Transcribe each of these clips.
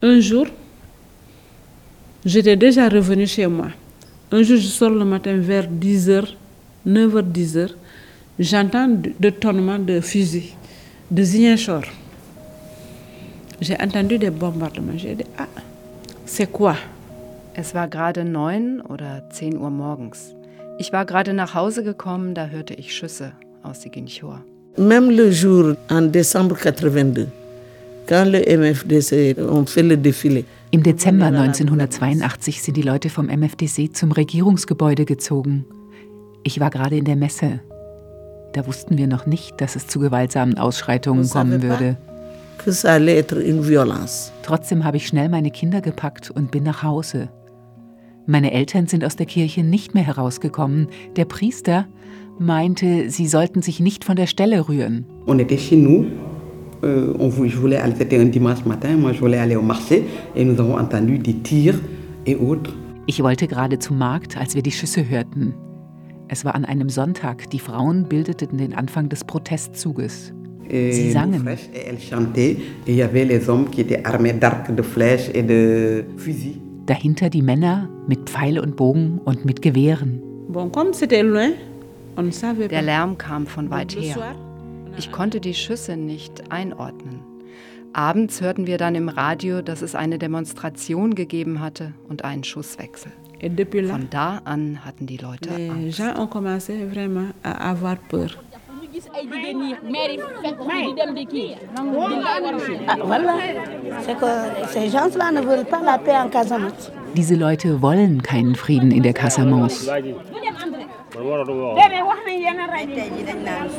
Un jour, j'étais déjà revenu chez moi. Un jour, je sors le matin vers 10h, 9h, 10h. J'entends de tonnements de fusils de Ziguinchor. J'ai entendu des bombardements. J'ai dit, ah, c'est quoi? Es war gerade neun oder zehn Uhr morgens. Ich war gerade nach Hause gekommen, da hörte ich Schüsse aus Ziguinchor. Même le jour en décembre 82, Im Dezember 1982 sind die Leute vom MFDC zum Regierungsgebäude gezogen. Ich war gerade in der Messe. Da wussten wir noch nicht, dass es zu gewaltsamen Ausschreitungen kommen würde. Trotzdem habe ich schnell meine Kinder gepackt und bin nach Hause. Meine Eltern sind aus der Kirche nicht mehr herausgekommen. Der Priester meinte, sie sollten sich nicht von der Stelle rühren. On était chez nous. Euh, on je voulais aller, c'était un dimanche matin, moi je voulais aller au marché et nous avons entendu des tirs et autres. Ich wollte gerade zum Markt, als wir die Schüsse hörten. Es war an einem Sonntag. Die Frauen bildeten den Anfang des Protestzuges. Sie sangen. flèches, et elles chantaient et il y avait les hommes qui étaient armés d'arcs, de flèches et de fusils. Dahinter die Männer mit Pfeil und Bogen und mit Gewehren. Bon, comme c'était loin, on ne savait Der. Lärm kam von weit her. Ich konnte die Schüsse nicht einordnen. Abends hörten wir dann im Radio, dass es eine Demonstration gegeben hatte und einen Schusswechsel. Von da an hatten die Leute Angst. Diese Leute wollen keinen Frieden in der Casamance.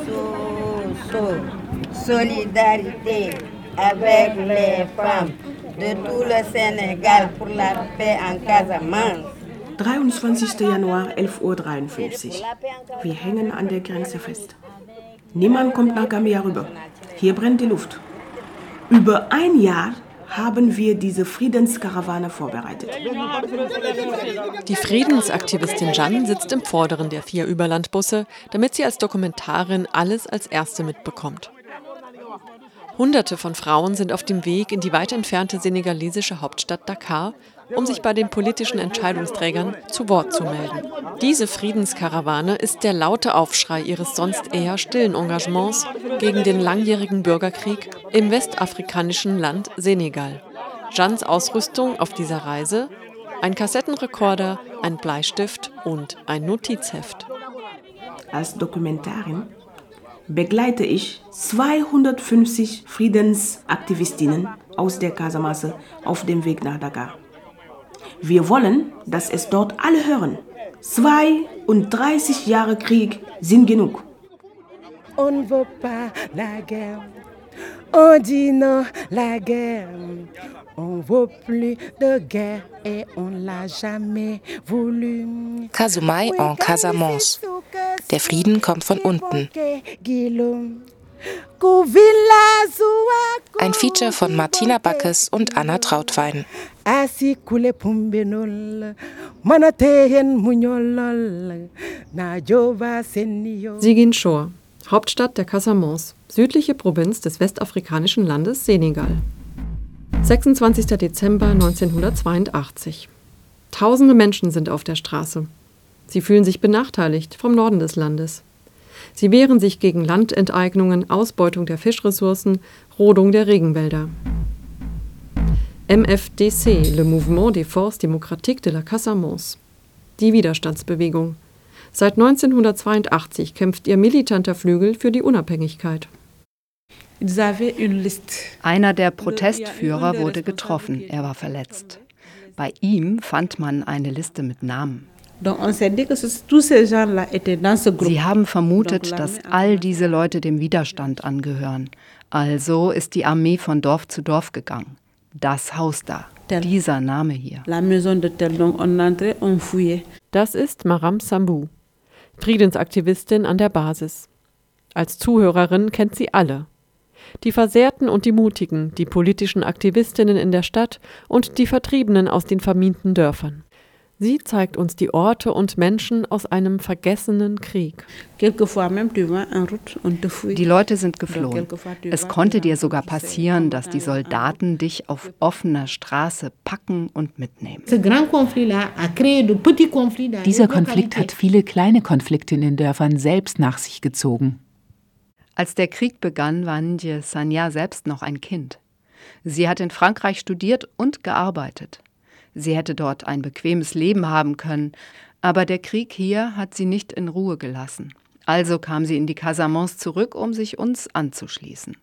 Soo soo solidarité avec les femmes de tout le Sénégal pour la paix en Casamance. 23. Januar, 11.53 Uhr. Wir hängen an der Grenze fest. Niemand kommt nach Gambia rüber. Hier brennt die Luft. Über ein Jahr haben wir diese Friedenskarawane vorbereitet. Die Friedensaktivistin Jeanne sitzt im Vorderen der vier Überlandbusse, damit sie als Dokumentarin alles als Erste mitbekommt. Hunderte von Frauen sind auf dem Weg in die weit entfernte senegalesische Hauptstadt Dakar, um sich bei den politischen Entscheidungsträgern zu Wort zu melden. Diese Friedenskarawane ist der laute Aufschrei ihres sonst eher stillen Engagements gegen den langjährigen Bürgerkrieg im westafrikanischen Land Senegal. Jeannes Ausrüstung auf dieser Reise? Ein Kassettenrekorder, ein Bleistift und ein Notizheft. Als Dokumentarin begleite ich 250 Friedensaktivistinnen aus der Casamance auf dem Weg nach Dakar. Wir wollen, dass es dort alle hören. 32 Jahre Krieg sind genug. On ne veut pas la guerre. On dit non la guerre. On veut plus de guerre et on l'a jamais voulu. Kasumai en Casamance. Der Frieden kommt von unten. Ein Feature von Martina Backes und Anna Trautwein. Senio. Ziguinchor, Hauptstadt der Casamance, südliche Provinz des westafrikanischen Landes Senegal. 26. Dezember 1982. Tausende Menschen sind auf der Straße. Sie fühlen sich benachteiligt vom Norden des Landes. Sie wehren sich gegen Landenteignungen, Ausbeutung der Fischressourcen, Rodung der Regenwälder. MFDC, le Mouvement des Forces Démocratiques de la Casamance. Die Widerstandsbewegung. Seit 1982 kämpft ihr militanter Flügel für die Unabhängigkeit. Einer der Protestführer wurde getroffen. Er war verletzt. Bei ihm fand man eine Liste mit Namen. Sie haben vermutet, dass all diese Leute dem Widerstand angehören. Also ist die Armee von Dorf zu Dorf gegangen. Das Haus da, dieser Name hier. Das ist Maram Sambu, Friedensaktivistin an der Basis. Als Zuhörerin kennt sie alle. Die Versehrten und die Mutigen, die politischen Aktivistinnen in der Stadt und die Vertriebenen aus den vermienten Dörfern. Sie zeigt uns die Orte und Menschen aus einem vergessenen Krieg. Die Leute sind geflohen. Es konnte dir sogar passieren, dass die Soldaten dich auf offener Straße packen und mitnehmen. Dieser Konflikt hat viele kleine Konflikte in den Dörfern selbst nach sich gezogen. Als der Krieg begann, war Ndje Sanya selbst noch ein Kind. Sie hat in Frankreich studiert und gearbeitet. Sie hätte dort ein bequemes Leben haben können, aber der Krieg hier hat sie nicht in Ruhe gelassen. Also kam sie in die Casamance zurück, um sich uns anzuschließen.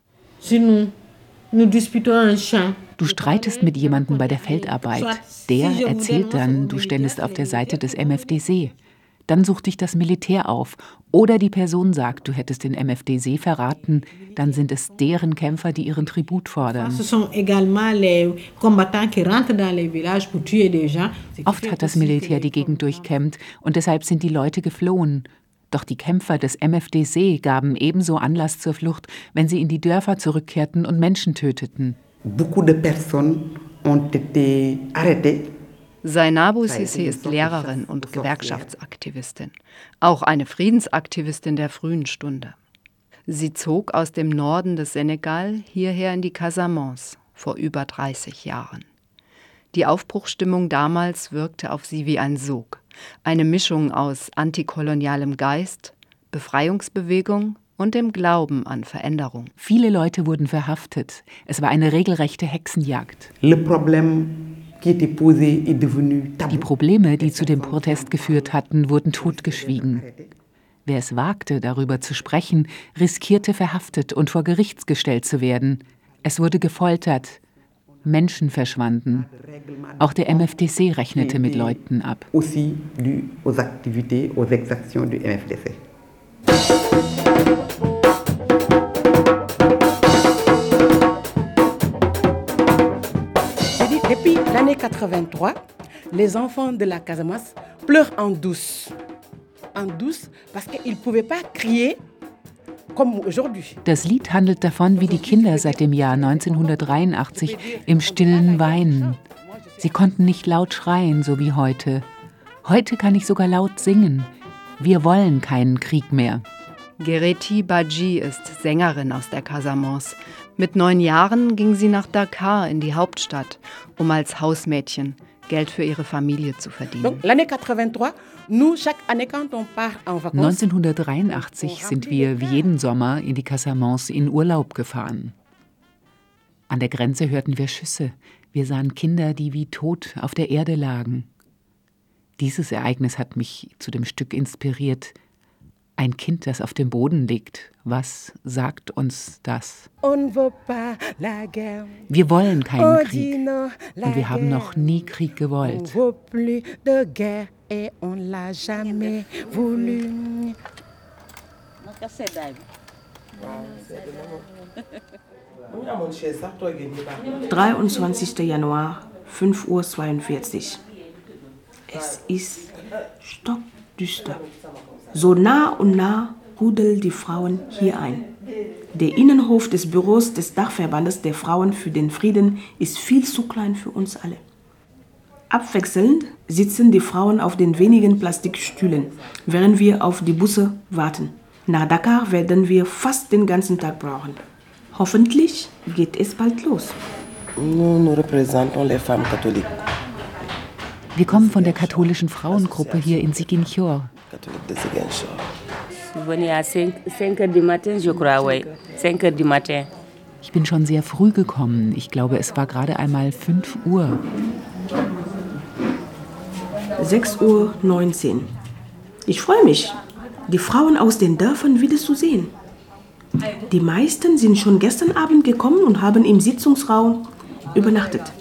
Du streitest mit jemandem bei der Feldarbeit. Der erzählt dann, du ständest auf der Seite des MFDC. Dann sucht dich das Militär auf. Oder die Person sagt, du hättest den MFDC verraten. Dann sind es deren Kämpfer, die ihren Tribut fordern. Oft hat das Militär die Gegend durchkämmt und deshalb sind die Leute geflohen. Doch die Kämpfer des MFDC gaben ebenso Anlass zur Flucht, wenn sie in die Dörfer zurückkehrten und Menschen töteten. Beaucoup de personnes ont été arrêtées Zainabu Sisi ist Lehrerin und Gewerkschaftsaktivistin, auch eine Friedensaktivistin der frühen Stunde. Sie zog aus dem Norden des Senegal hierher in die Casamance vor über 30 Jahren. Die Aufbruchsstimmung damals wirkte auf sie wie ein Sog, eine Mischung aus antikolonialem Geist, Befreiungsbewegung und dem Glauben an Veränderung. Viele Leute wurden verhaftet. Es war eine regelrechte Hexenjagd. Le problème die Probleme, die zu dem Protest geführt hatten, wurden totgeschwiegen. Wer es wagte, darüber zu sprechen, riskierte verhaftet und vor Gerichts gestellt zu werden. Es wurde gefoltert. Menschen verschwanden. Auch der MFDC rechnete mit Leuten ab. Depuis l'année 83, les enfants de la Casamance pleurent en douce. En douce parce qu'ils ne pouvaient pas crier Das Lied handelt davon, wie die Kinder seit dem Jahr 1983 im stillen weinen. Sie konnten nicht laut schreien, so wie heute. Heute kann ich sogar laut singen. Wir wollen keinen Krieg mehr. Gereti Baji ist Sängerin aus der Casamance. Mit neun Jahren ging sie nach Dakar in die Hauptstadt, um als Hausmädchen Geld für ihre Familie zu verdienen. 1983 sind wir wie jeden Sommer in die Casamance in Urlaub gefahren. An der Grenze hörten wir Schüsse. Wir sahen Kinder, die wie tot auf der Erde lagen. Dieses Ereignis hat mich zu dem Stück inspiriert, ein Kind, das auf dem Boden liegt, was sagt uns das? Wir wollen keinen Krieg und wir haben noch nie Krieg gewollt. »23. Januar, 5.42 Uhr. Es ist stockdüster. So nah und nah rudeln die Frauen hier ein. Der Innenhof des Büros des Dachverbandes der Frauen für den Frieden ist viel zu klein für uns alle. Abwechselnd sitzen die Frauen auf den wenigen Plastikstühlen, während wir auf die Busse warten. Nach Dakar werden wir fast den ganzen Tag brauchen. Hoffentlich geht es bald los. Wir kommen von der katholischen Frauengruppe hier in Siginchor catholique de Ziguinchor. Je suis venu à 5, 5 heures du matin, je crois, oui. 5 heures du matin. Ich bin schon sehr früh gekommen. Ich glaube, es war gerade einmal 5 Uhr. 6 Uhr 19. Ich freue mich, die Frauen aus den Dörfern wieder zu sehen. Die meisten sind schon gestern Abend gekommen und haben im Sitzungsraum übernachtet.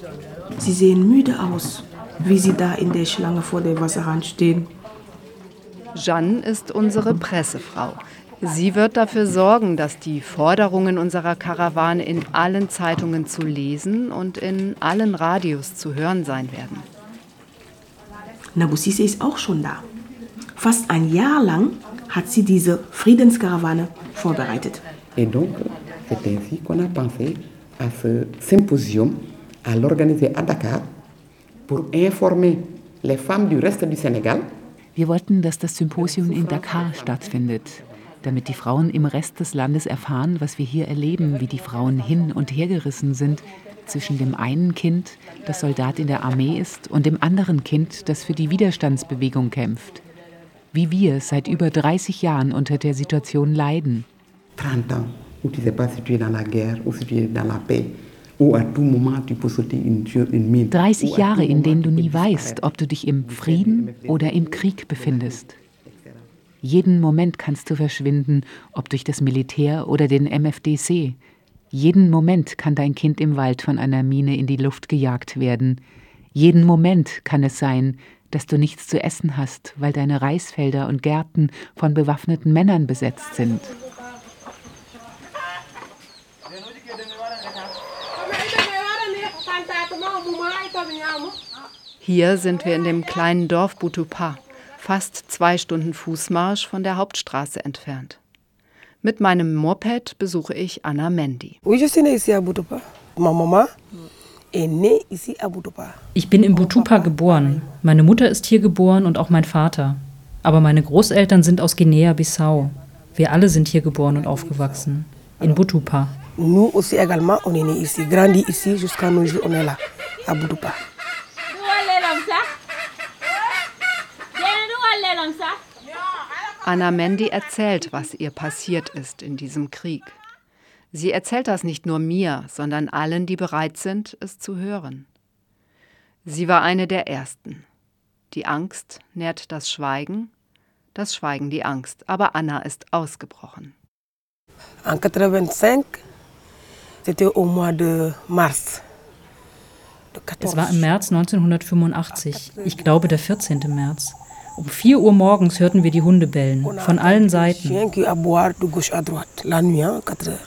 Sie sehen müde aus, wie sie da in der Schlange vor der Wasserhahn stehen. Jeanne ist unsere Pressefrau. Sie wird dafür sorgen, dass die Forderungen unserer Karawane in allen Zeitungen zu lesen und in allen Radios zu hören sein werden. Nabusisi ist auch schon da. Fast ein Jahr lang hat sie diese Friedenskarawane vorbereitet. Et donc, c'est ainsi qu'on a pensé à ce symposium, à l'organiser à Dakar pour informer les femmes du reste du Sénégal Wir wollten, dass das Symposium in Dakar stattfindet, damit die Frauen im Rest des Landes erfahren, was wir hier erleben, wie die Frauen hin und her gerissen sind zwischen dem einen Kind, das Soldat in der Armee ist, und dem anderen Kind, das für die Widerstandsbewegung kämpft. Wie wir seit über 30 Jahren unter der Situation leiden. 30 ans où tu sais pas si tu es dans la guerre ou si tu es dans la paix. Où à tout moment tu peux sauter une, une mine. 30 Jahre, in denen du nie weißt, ob du dich im Frieden oder im Krieg befindest. Jeden Moment kannst du verschwinden, ob durch das Militär oder den MFDC. Jeden Moment kann dein Kind im Wald von einer Mine in die Luft gejagt werden. Jeden Moment kann es sein, dass du nichts zu essen hast, weil deine Reisfelder und Gärten von bewaffneten Männern besetzt sind. Hier sind wir in dem kleinen Dorf Butupa, fast zwei Stunden Fußmarsch von der Hauptstraße entfernt. Mit meinem Moped besuche ich Anna Mendy. Ich bin in Butupa geboren. Meine Mutter ist hier geboren und auch mein Vater. Aber meine Großeltern sind aus Guinea-Bissau. Wir alle sind hier geboren und aufgewachsen. In Butupa. Nous aussi également, on est nés ici, grandi ici, jusqu'à nos jours, on est là, à Boudoupa. Anna Mendy erzählt, was ihr passiert ist in diesem Krieg. Sie erzählt das nicht nur mir, sondern allen, die bereit sind, es zu hören. Sie war eine der Ersten. Die Angst nährt das Schweigen, das Schweigen die Angst. Aber Anna ist ausgebrochen. En 85, c'était au mois de mars. Es war im März 1985, ich glaube der 14. März. Um 4 Uhr morgens hörten wir die Hunde bellen, von allen Seiten.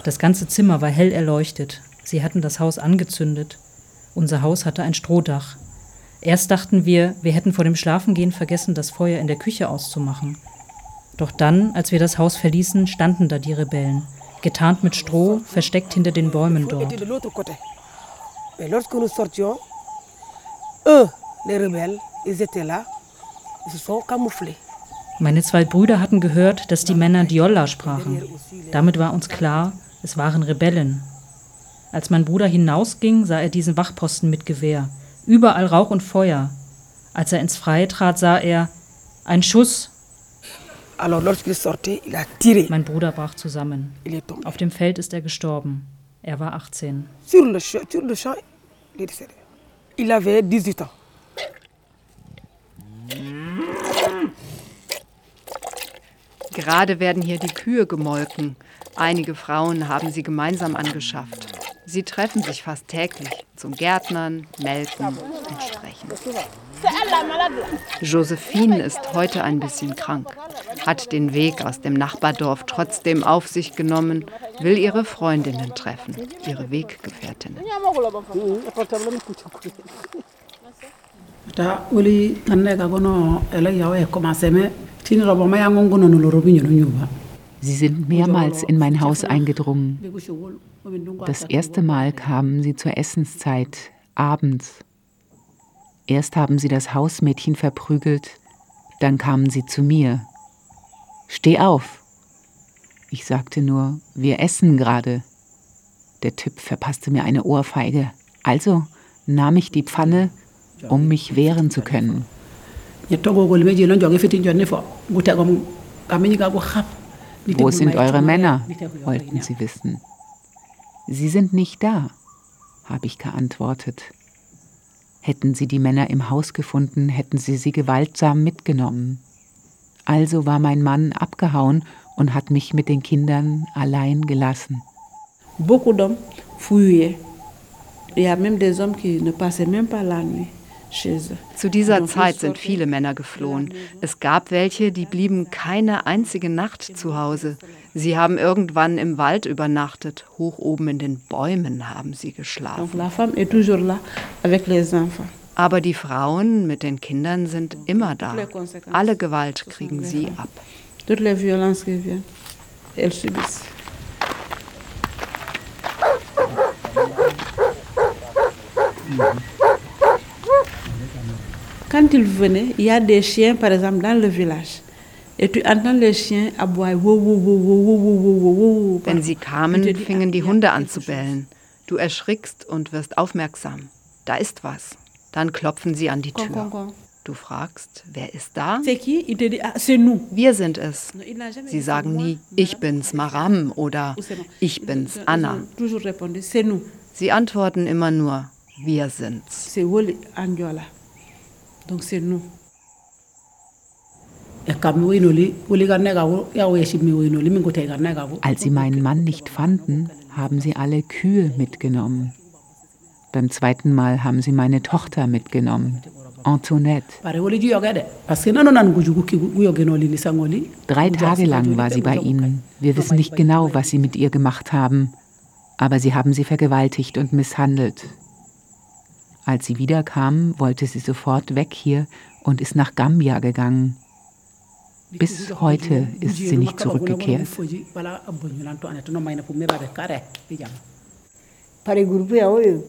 Das ganze Zimmer war hell erleuchtet. Sie hatten das Haus angezündet. Unser Haus hatte ein Strohdach. Erst dachten wir, wir hätten vor dem Schlafengehen vergessen, das Feuer in der Küche auszumachen. Doch dann, als wir das Haus verließen, standen da die Rebellen, getarnt mit Stroh, versteckt hinter den Bäumen dort. Meine zwei Brüder hatten gehört, dass die Männer Diolla sprachen. Damit war uns klar, es waren Rebellen. Als mein Bruder hinausging, sah er diesen Wachposten mit Gewehr. Überall Rauch und Feuer. Als er ins Freie trat, sah er ein Schuss. Mein Bruder brach zusammen. Auf dem Feld ist er gestorben. Er war 18. Il avait 18 ans. Gerade werden hier die Kühe gemolken. Einige Frauen haben sie gemeinsam angeschafft. Sie treffen sich fast täglich zum Gärtnern, Melken und Sprechen. Josephine ist heute ein bisschen krank, hat den Weg aus dem Nachbardorf trotzdem auf sich genommen, will ihre Freundinnen treffen, ihre Weggefährtinnen. Ta woli tanne ka bono ele yawe commencé me tini robo ma yango ngono no loro bi nyono nyuba Sie sind mehrmals in mein Haus eingedrungen. Das erste Mal kamen sie zur Essenszeit, abends. Erst haben sie das Hausmädchen verprügelt, dann kamen sie zu mir. Steh auf! Ich sagte nur, wir essen gerade. Der Typ verpasste mir eine Ohrfeige. Also nahm ich die Pfanne, um mich wehren zu können. Wo sind eure Männer? wollten sie wissen. Sie sind nicht da, habe ich geantwortet. Hätten sie die Männer im Haus gefunden, hätten sie sie gewaltsam mitgenommen. Also war mein Mann abgehauen und hat mich mit den Kindern allein gelassen. Beaucoup d'hommes fuyaient. Il y a même des hommes qui ne passaient même pas la nuit. Zu dieser Zeit sind viele Männer geflohen. Es gab welche, die blieben keine einzige Nacht zu Hause. Sie haben irgendwann im Wald übernachtet. Hoch oben in den Bäumen haben sie geschlafen. Aber die Frauen mit den Kindern sind immer da. Alle Gewalt kriegen sie ab. Quand ils venaient, il y a des chiens, par exemple, dans le village. Wenn sie kamen, fingen die Hunde an zu bellen. Du erschrickst und wirst aufmerksam. Da ist was. Dann klopfen sie an die Tür. Du fragst, wer ist da? Wir sind es. Sie sagen nie, ich bin's Maram oder ich bin's Anna. Sie antworten immer nur, wir sind's. Donc c'est nous. Als sie meinen Mann nicht fanden, haben sie alle Kühe mitgenommen. Beim zweiten Mal haben sie meine Tochter mitgenommen, Antoinette. Drei Tage lang war sie bei ihnen. Wir wissen nicht genau, was sie mit ihr gemacht haben, aber sie haben sie vergewaltigt und misshandelt. Als sie wiederkamen, wollte sie sofort weg hier und ist nach Gambia gegangen. Bis heute ist sie nicht zurückgekehrt.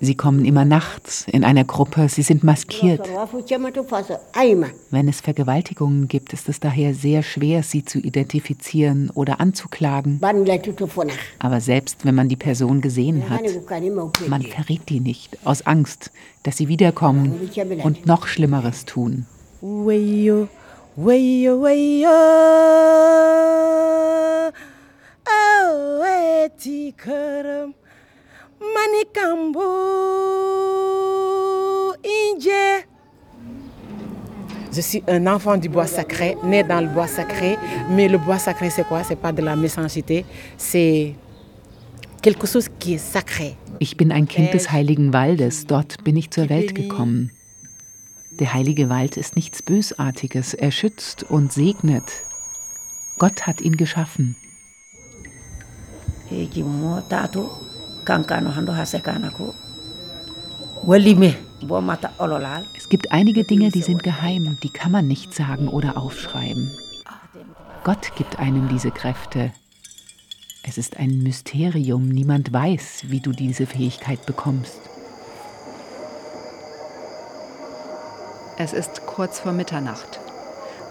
Sie kommen immer nachts in einer Gruppe, sie sind maskiert. Wenn es Vergewaltigungen gibt, ist es daher sehr schwer, sie zu identifizieren oder anzuklagen. Aber selbst wenn man die Person gesehen hat, man verrät die nicht, aus Angst, dass sie wiederkommen und noch Schlimmeres tun. Oh, eti karam. Manikambo. Inje. Je suis un enfant du bois sacré, né dans le bois sacré. Mais le bois sacré, c'est quoi C'est pas de la méchanceté. C'est quelque chose qui est sacré. Ich bin ein Kind des heiligen Waldes, dort bin ich zur Welt gekommen. Der heilige Wald ist nichts Bösartiges, er schützt und segnet. Gott hat ihn geschaffen. heji Es gibt einige Dinge, die sind geheim, die kann man nicht sagen oder aufschreiben. Gott gibt einem diese Kräfte. Es ist ein Mysterium, niemand weiß, wie du diese Fähigkeit bekommst. Es ist kurz vor Mitternacht.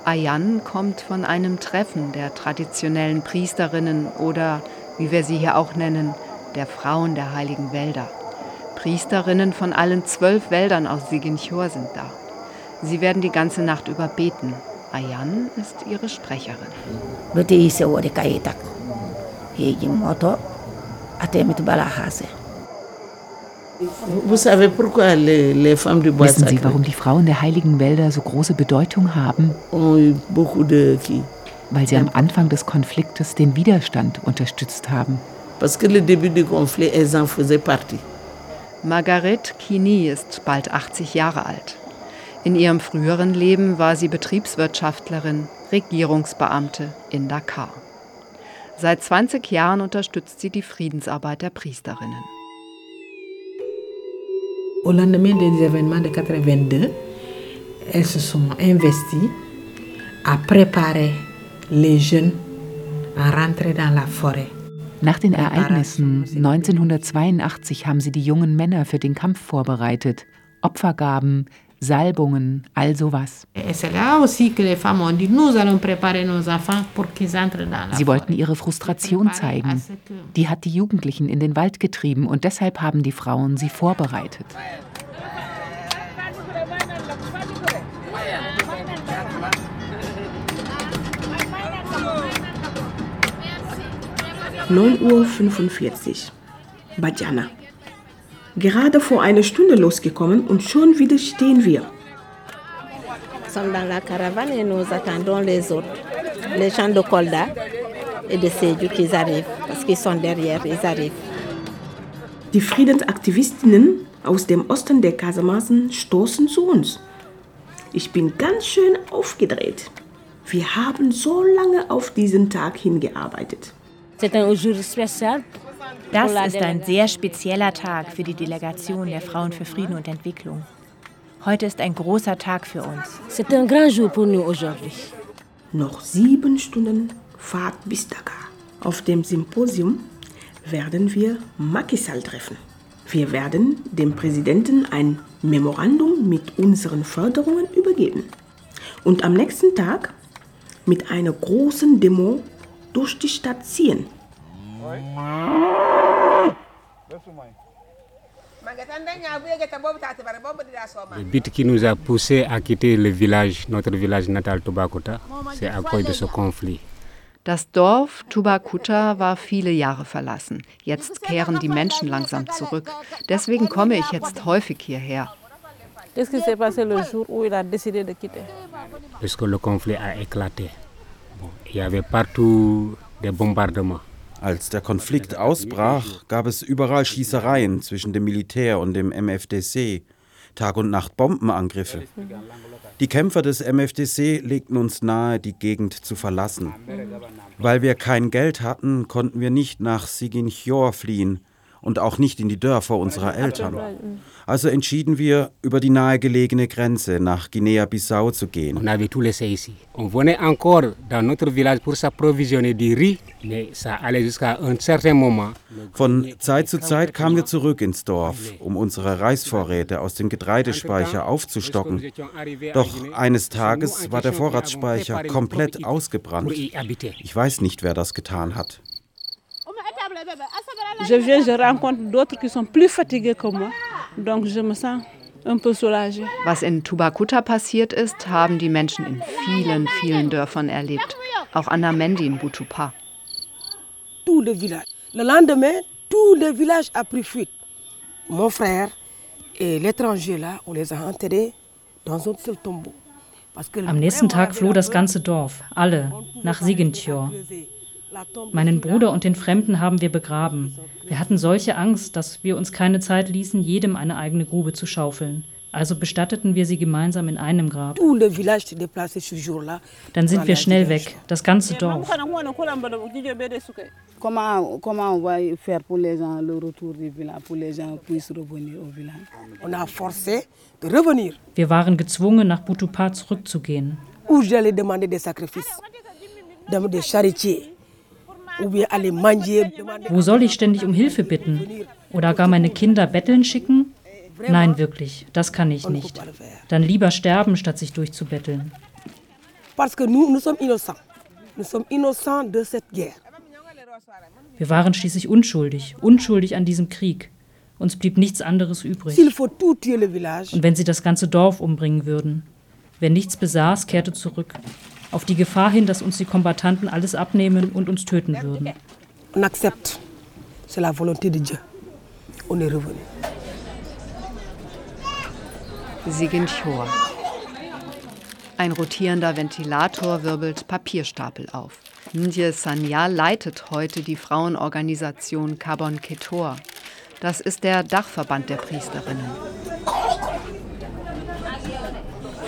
Ayan kommt von einem Treffen der traditionellen Priesterinnen oder, wie wir sie hier auch nennen, der Frauen der heiligen Wälder. Priesterinnen von allen zwölf Wäldern aus Siginchor sind da. Sie werden die ganze Nacht über beten. Ayan ist ihre Sprecherin. Wissen Sie, warum die Frauen der heiligen Wälder so große Bedeutung haben? Weil sie am Anfang des Konfliktes den Widerstand unterstützt haben. Parce que le début du conflit, elles en faisaient partie. Margaret Kini ist bald 80 Jahre alt. In ihrem früheren Leben war sie Betriebswirtschaftlerin, Regierungsbeamte in Dakar. Seit 20 Jahren unterstützt sie die Friedensarbeit der Priesterinnen. Au lendemain des événements de 82, elles se sont investies à préparer les jeunes à rentrer dans la forêt. Nach den Ereignissen 1982 haben sie die jungen Männer für den Kampf vorbereitet. Opfergaben, Salbungen, all sowas. Sie wollten ihre Frustration zeigen. Die hat die Jugendlichen in den Wald getrieben und deshalb haben die Frauen sie vorbereitet. Uhr 45. Badjana. Gerade vor einer Stunde losgekommen und schon wieder stehen wir. Sommes dans la caravane et nous attendons les autres. Les gens de Kolda et de Sédou qui arrivent. Parce qu'ils sont derrière, ils arrivent. Die Friedensaktivistinnen aus dem Osten der Kasemaßen stoßen zu uns. Ich bin ganz schön aufgedreht. Wir haben so lange auf diesen Tag hingearbeitet. Das ist ein sehr spezieller Tag für die Delegation der Frauen für Frieden und Entwicklung. Heute ist ein großer Tag für uns. C'est un grand jour pour nous aujourd'hui. Noch sieben Stunden Fahrt bis Dakar. Auf dem Symposium werden wir Macky Sall treffen. Wir werden dem Präsidenten ein Memorandum mit unseren Forderungen übergeben und am nächsten Tag mit einer großen Demo durch die Stadt ziehen. Le but qui nous a poussé à quitter le village, notre village natal Tobakuta, c'est à cause de ce conflit. Das Dorf Tubakuta war viele Jahre verlassen. Jetzt kehren die Menschen langsam zurück. Deswegen komme ich jetzt häufig hierher. Qu'est-ce qui s'est passé le jour où il a décidé de quitter Parce que le conflit a éclaté. Als der Konflikt ausbrach, gab es überall Schießereien zwischen dem Militär und dem MFDC. Tag und Nacht Bombenangriffe. Die Kämpfer des MFDC legten uns nahe, die Gegend zu verlassen. Weil wir kein Geld hatten, konnten wir nicht nach Siginchor fliehen und auch nicht in die Dörfer unserer Eltern. Also entschieden wir, über die nahegelegene Grenze nach Guinea-Bissau zu gehen. On avait tout laissé ici. On venait encore dans notre village pour s'approvisionner du riz, mais ça allait jusqu'à un certain moment. Von Zeit zu Zeit kamen wir zurück ins Dorf, um unsere Reisvorräte aus dem Getreidespeicher aufzustocken. Doch eines Tages war der Vorratsspeicher komplett ausgebrannt. Ich weiß nicht, wer das getan hat. Je viens, je rencontre d'autres qui sont plus fatigués que moi. Donc je me sens un peu soulagée. Was in Tubakuta passiert ist, haben die Menschen in vielen, vielen Dörfern erlebt. Auch Anna Mendi in Butupa. Tout le village. Le lendemain, tout le village a pris fuite. Mon frère et l'étranger là, on les a enterrés dans un seul tombeau. Am nächsten Tag floh das ganze Dorf, alle, nach Sigentjor. Meinen Bruder und den Fremden haben wir begraben. Wir hatten solche Angst, dass wir uns keine Zeit ließen, jedem eine eigene Grube zu schaufeln. Also bestatteten wir sie gemeinsam in einem Grab. Dann sind wir schnell weg, das ganze Dorf. Wir waren gezwungen, nach Butupa zurückzugehen. Où j'allais demander des sacrifices, des charitiers, ou bien aller manger. demander- Wo soll ich ständig um Hilfe bitten? Oder gar meine Kinder betteln schicken? Nein, wirklich, das kann ich nicht. Dann lieber sterben, statt sich durchzubetteln. Wir waren schließlich unschuldig, unschuldig an diesem Krieg. Uns blieb nichts anderes übrig. Und wenn sie das ganze Dorf umbringen würden? Wer nichts besaß, kehrte zurück. Auf die Gefahr hin, dass uns die Kombattanten alles abnehmen und uns töten würden. on accepte. C'est la volonté de Dieu. On est revenu. Siginchor. Ein rotierender Ventilator wirbelt Papierstapel auf. Ndje Sanya leitet heute die Frauenorganisation Carbon Ketor. Das ist der Dachverband der Priesterinnen.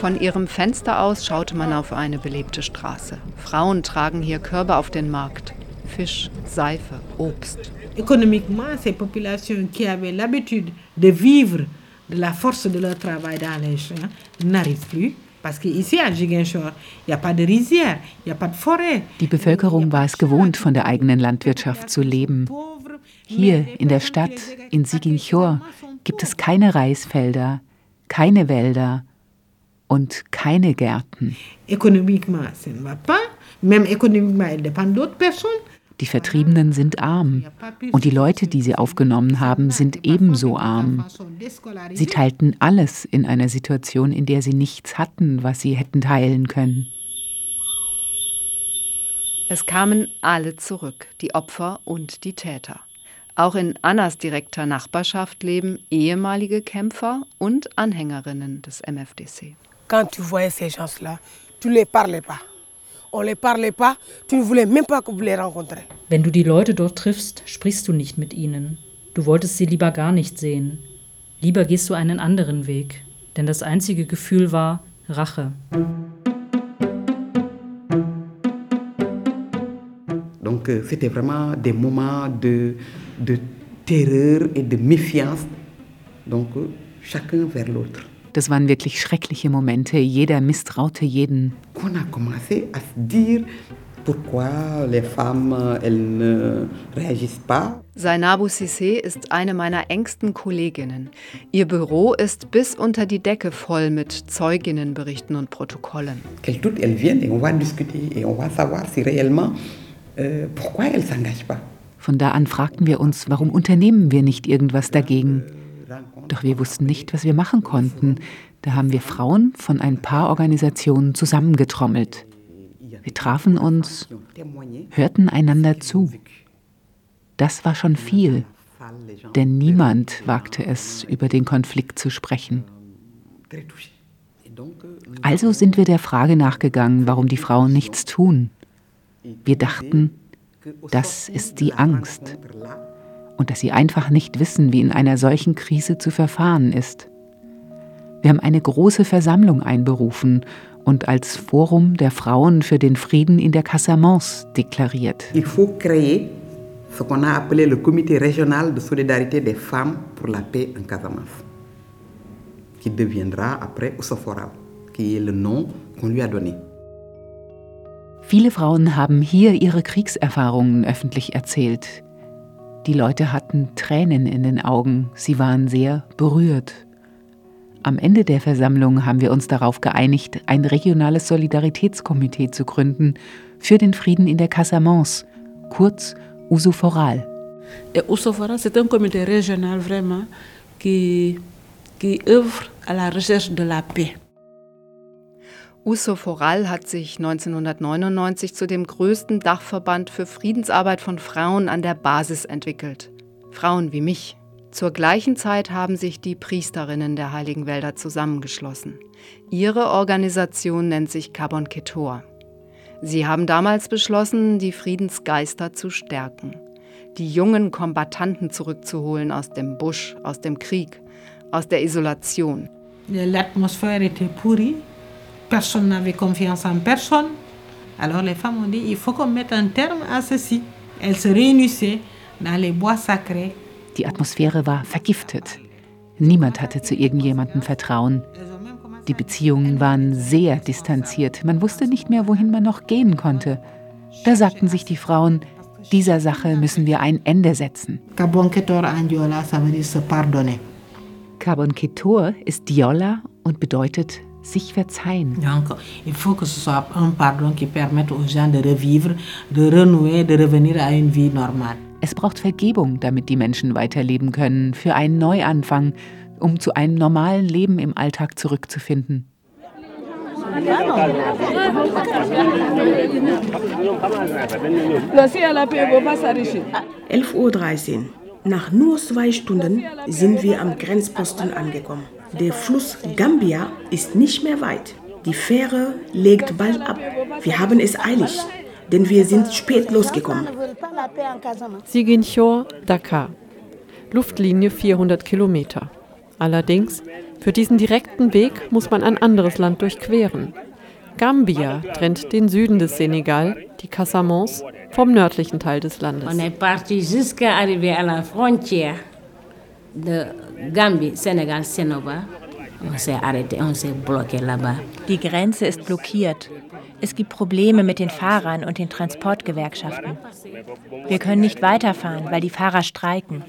Von ihrem Fenster aus schaute man auf eine belebte Straße. Frauen tragen hier Körbe auf den Markt. Fisch, Seife, Obst. Économiquement, ces populations qui avaient l'habitude de vivre de la force de leur travail dans les champs n'arrivent plus. Parce qu'ici, à Giguinchor, il n'y a pas de rizière, il n'y a pas de forêt. Die Bevölkerung war es gewohnt, von der eigenen Landwirtschaft zu leben. Hier in der Stadt, in Siginchor, gibt es keine Reisfelder, keine Wälder und keine Gärten. Ne. Die Vertriebenen sind arm und die Leute, die sie aufgenommen haben, sind ebenso arm. Sie teilten alles in einer Situation, in der sie nichts hatten, was sie hätten teilen können. Es kamen alle zurück, die Opfer und die Täter. Auch in Annas direkter Nachbarschaft leben ehemalige Kämpfer und Anhängerinnen des MFDC. Quand tu voyais ces gens-là, tu ne les parlais pas. On ne les parlait pas, tu ne voulais même pas que vous les rencontrez. Wenn du die Leute dort triffst, sprichst du nicht mit ihnen. Du wolltest sie lieber gar nicht sehen. Lieber gehst du einen anderen Weg. Denn das einzige Gefühl war Rache. Donc euh, c'était vraiment des moments de, de terreur et de méfiance, donc euh, chacun vers l'autre. Das waren wirklich schreckliche Momente. Jeder misstraute jeden. Qu'on a commencé à se dire, Pourquoi les femmes, elles ne réagissent pas Zainabu Sissé ist eine meiner engsten Kolleginnen. Ihr Büro ist bis unter die Decke voll mit Zeuginnenberichten und Protokollen. Qu'elles toutes, elles viennent et on va discuter et on va savoir si réellement euh, pourquoi elles s'engagent pas. Von da an fragten wir uns, warum unternehmen wir nicht irgendwas dagegen? Doch wir wussten nicht, was wir machen konnten. Da haben wir Frauen von ein paar Organisationen zusammengetrommelt. Wir trafen uns, hörten einander zu. Das war schon viel, denn niemand wagte es, über den Konflikt zu sprechen. Also sind wir der Frage nachgegangen, warum die Frauen nichts tun. Wir dachten, das ist die Angst und dass sie einfach nicht wissen, wie in einer solchen Krise zu verfahren ist. Wir haben eine große Versammlung einberufen und als Forum der Frauen für den Frieden in der Casamance deklariert. Il faut créer ce qu'on a appelé le Comité régional de solidarité des femmes pour la paix en Casamance, qui deviendra après Ousoforal, qui est le nom qu'on lui a donné. Viele Frauen haben hier ihre Kriegserfahrungen öffentlich erzählt. Die Leute hatten Tränen in den Augen, sie waren sehr berührt. Am Ende der Versammlung haben wir uns darauf geeinigt, ein regionales Solidaritätskomitee zu gründen für den Frieden in der Casamance, kurz Usoforal. Et Usoforal, c'est un comité régional vraiment qui, qui œuvre à la recherche de la paix. Usoforal hat sich 1999 zu dem größten Dachverband für Friedensarbeit von Frauen an der Basis entwickelt. Frauen wie mich. Zur gleichen Zeit haben sich die Priesterinnen der Heiligen Wälder zusammengeschlossen. Ihre Organisation nennt sich Carbon Ketor. Sie haben damals beschlossen, die Friedensgeister zu stärken, die jungen Kombattanten zurückzuholen aus dem Busch, aus dem Krieg, aus der Isolation. L'atmosphère était pourrie, personne n'avait confiance en personne. Alors les femmes ont dit il faut qu'on mette un terme à ceci. Elles se réunissaient dans les bois sacrés Die Atmosphäre war vergiftet. Niemand hatte zu irgendjemandem Vertrauen. Die Beziehungen waren sehr distanziert. Man wusste nicht mehr, wohin man noch gehen konnte. Da sagten sich die Frauen, dieser Sache müssen wir ein Ende setzen. Carbon Ketor ist Diola und bedeutet sich verzeihen. Donc, il faut que ce soit un pardon qui permette aux gens de revivre, de renouer, de revenir à une vie normale. Es braucht Vergebung, damit die Menschen weiterleben können, für einen Neuanfang, um zu einem normalen Leben im Alltag zurückzufinden. 11.13 Uhr. Nach nur zwei Stunden sind wir am Grenzposten angekommen. Der Fluss Gambia ist nicht mehr weit. Die Fähre legt bald ab. Wir haben es eilig, denn wir sind spät losgekommen. Ziguinchor, Dakar. Luftlinie 400 Kilometer. Allerdings, für diesen direkten Weg muss man ein anderes Land durchqueren. Gambia trennt den Süden des Senegal, die Casamance, vom nördlichen Teil des Landes. On est parti jusqu'à arriver à la frontière Die Grenze ist blockiert. Es gibt Probleme mit den Fahrern und den Transportgewerkschaften. Wir können nicht weiterfahren, weil die Fahrer streiken.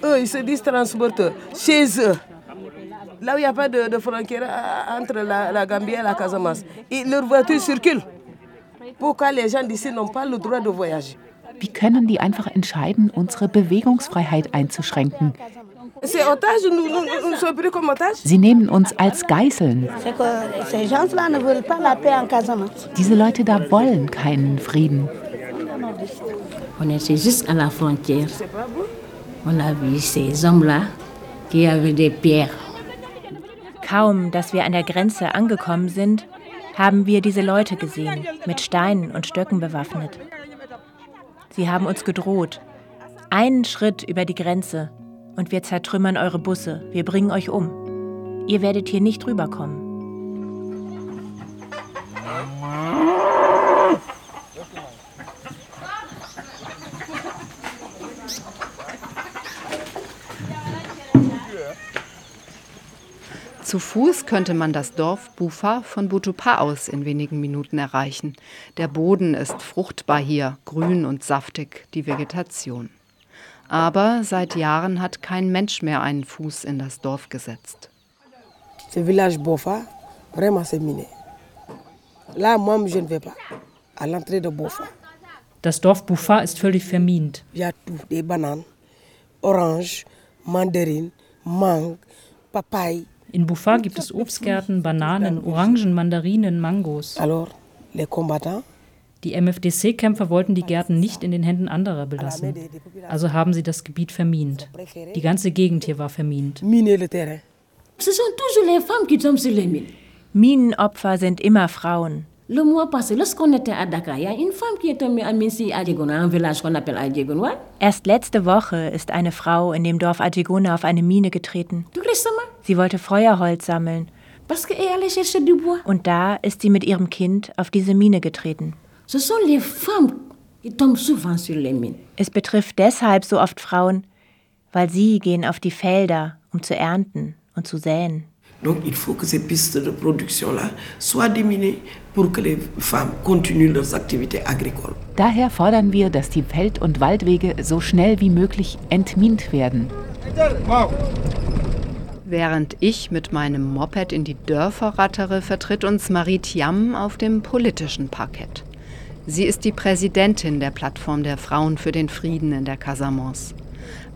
Là où il n'y a pas de, de frontière euh, entre la, la Gambie et la Casamance. Et leurs voitures circulent. Pourquoi les gens d'ici n'ont pas le droit de voyager Wie können die einfach entscheiden, unsere Bewegungsfreiheit einzuschränken? Sie nehmen uns als Geißeln. Ne. Diese Leute da wollen keinen Frieden. On était juste à la frontière. On a vu ces hommes-là qui avaient des pierres. Kaum, dass wir an der Grenze angekommen sind, haben wir diese Leute gesehen, mit Steinen und Stöcken bewaffnet. Sie haben uns gedroht. Einen Schritt über die Grenze und wir zertrümmern eure Busse, wir bringen euch um. Ihr werdet hier nicht rüberkommen. Zu Fuß könnte man das Dorf Bufa von Butupa aus in wenigen Minuten erreichen. Der Boden ist fruchtbar hier, grün und saftig, die Vegetation. Aber seit Jahren hat kein Mensch mehr einen Fuß in das Dorf gesetzt. Ce village Bofa, vraiment c'est miné. Là, moi, je ne vais pas. À l'entrée de Bofa. Das Dorf Bufa ist völlig vermint. In Bufa gibt es Obstgärten, Bananen, Orangen, Mandarinen, Mangos. Alors, les combattants Die MFDC-Kämpfer wollten die Gärten nicht in den Händen anderer belassen. Also haben sie das Gebiet vermint. Die ganze Gegend hier war vermint. Minenopfer sind immer Frauen. Le mois passé, lorsqu'on était à Dakar, il y a une femme qui est tombée à Minsi, à Djegouna, un village qu'on appelle Adjegouna. Erst letzte Woche ist eine Frau in dem Dorf Adjegona auf eine Mine getreten. Sie wollte Feuerholz sammeln. Und da ist sie mit ihrem Kind auf diese Mine getreten. Es betrifft deshalb so oft Frauen, weil sie gehen auf die Felder, um zu ernten und zu säen. Donc il faut que ces pistes de production-là soient déminées pour que les femmes continuent leurs activités agricoles. Daher fordern wir, dass die Feld- und Waldwege so schnell wie möglich entmint werden. Während ich mit meinem Moped in die Dörfer rattere, vertritt uns Marie Thiam auf dem politischen Parkett. Sie ist die Präsidentin der Plattform der Frauen für den Frieden in der Casamance.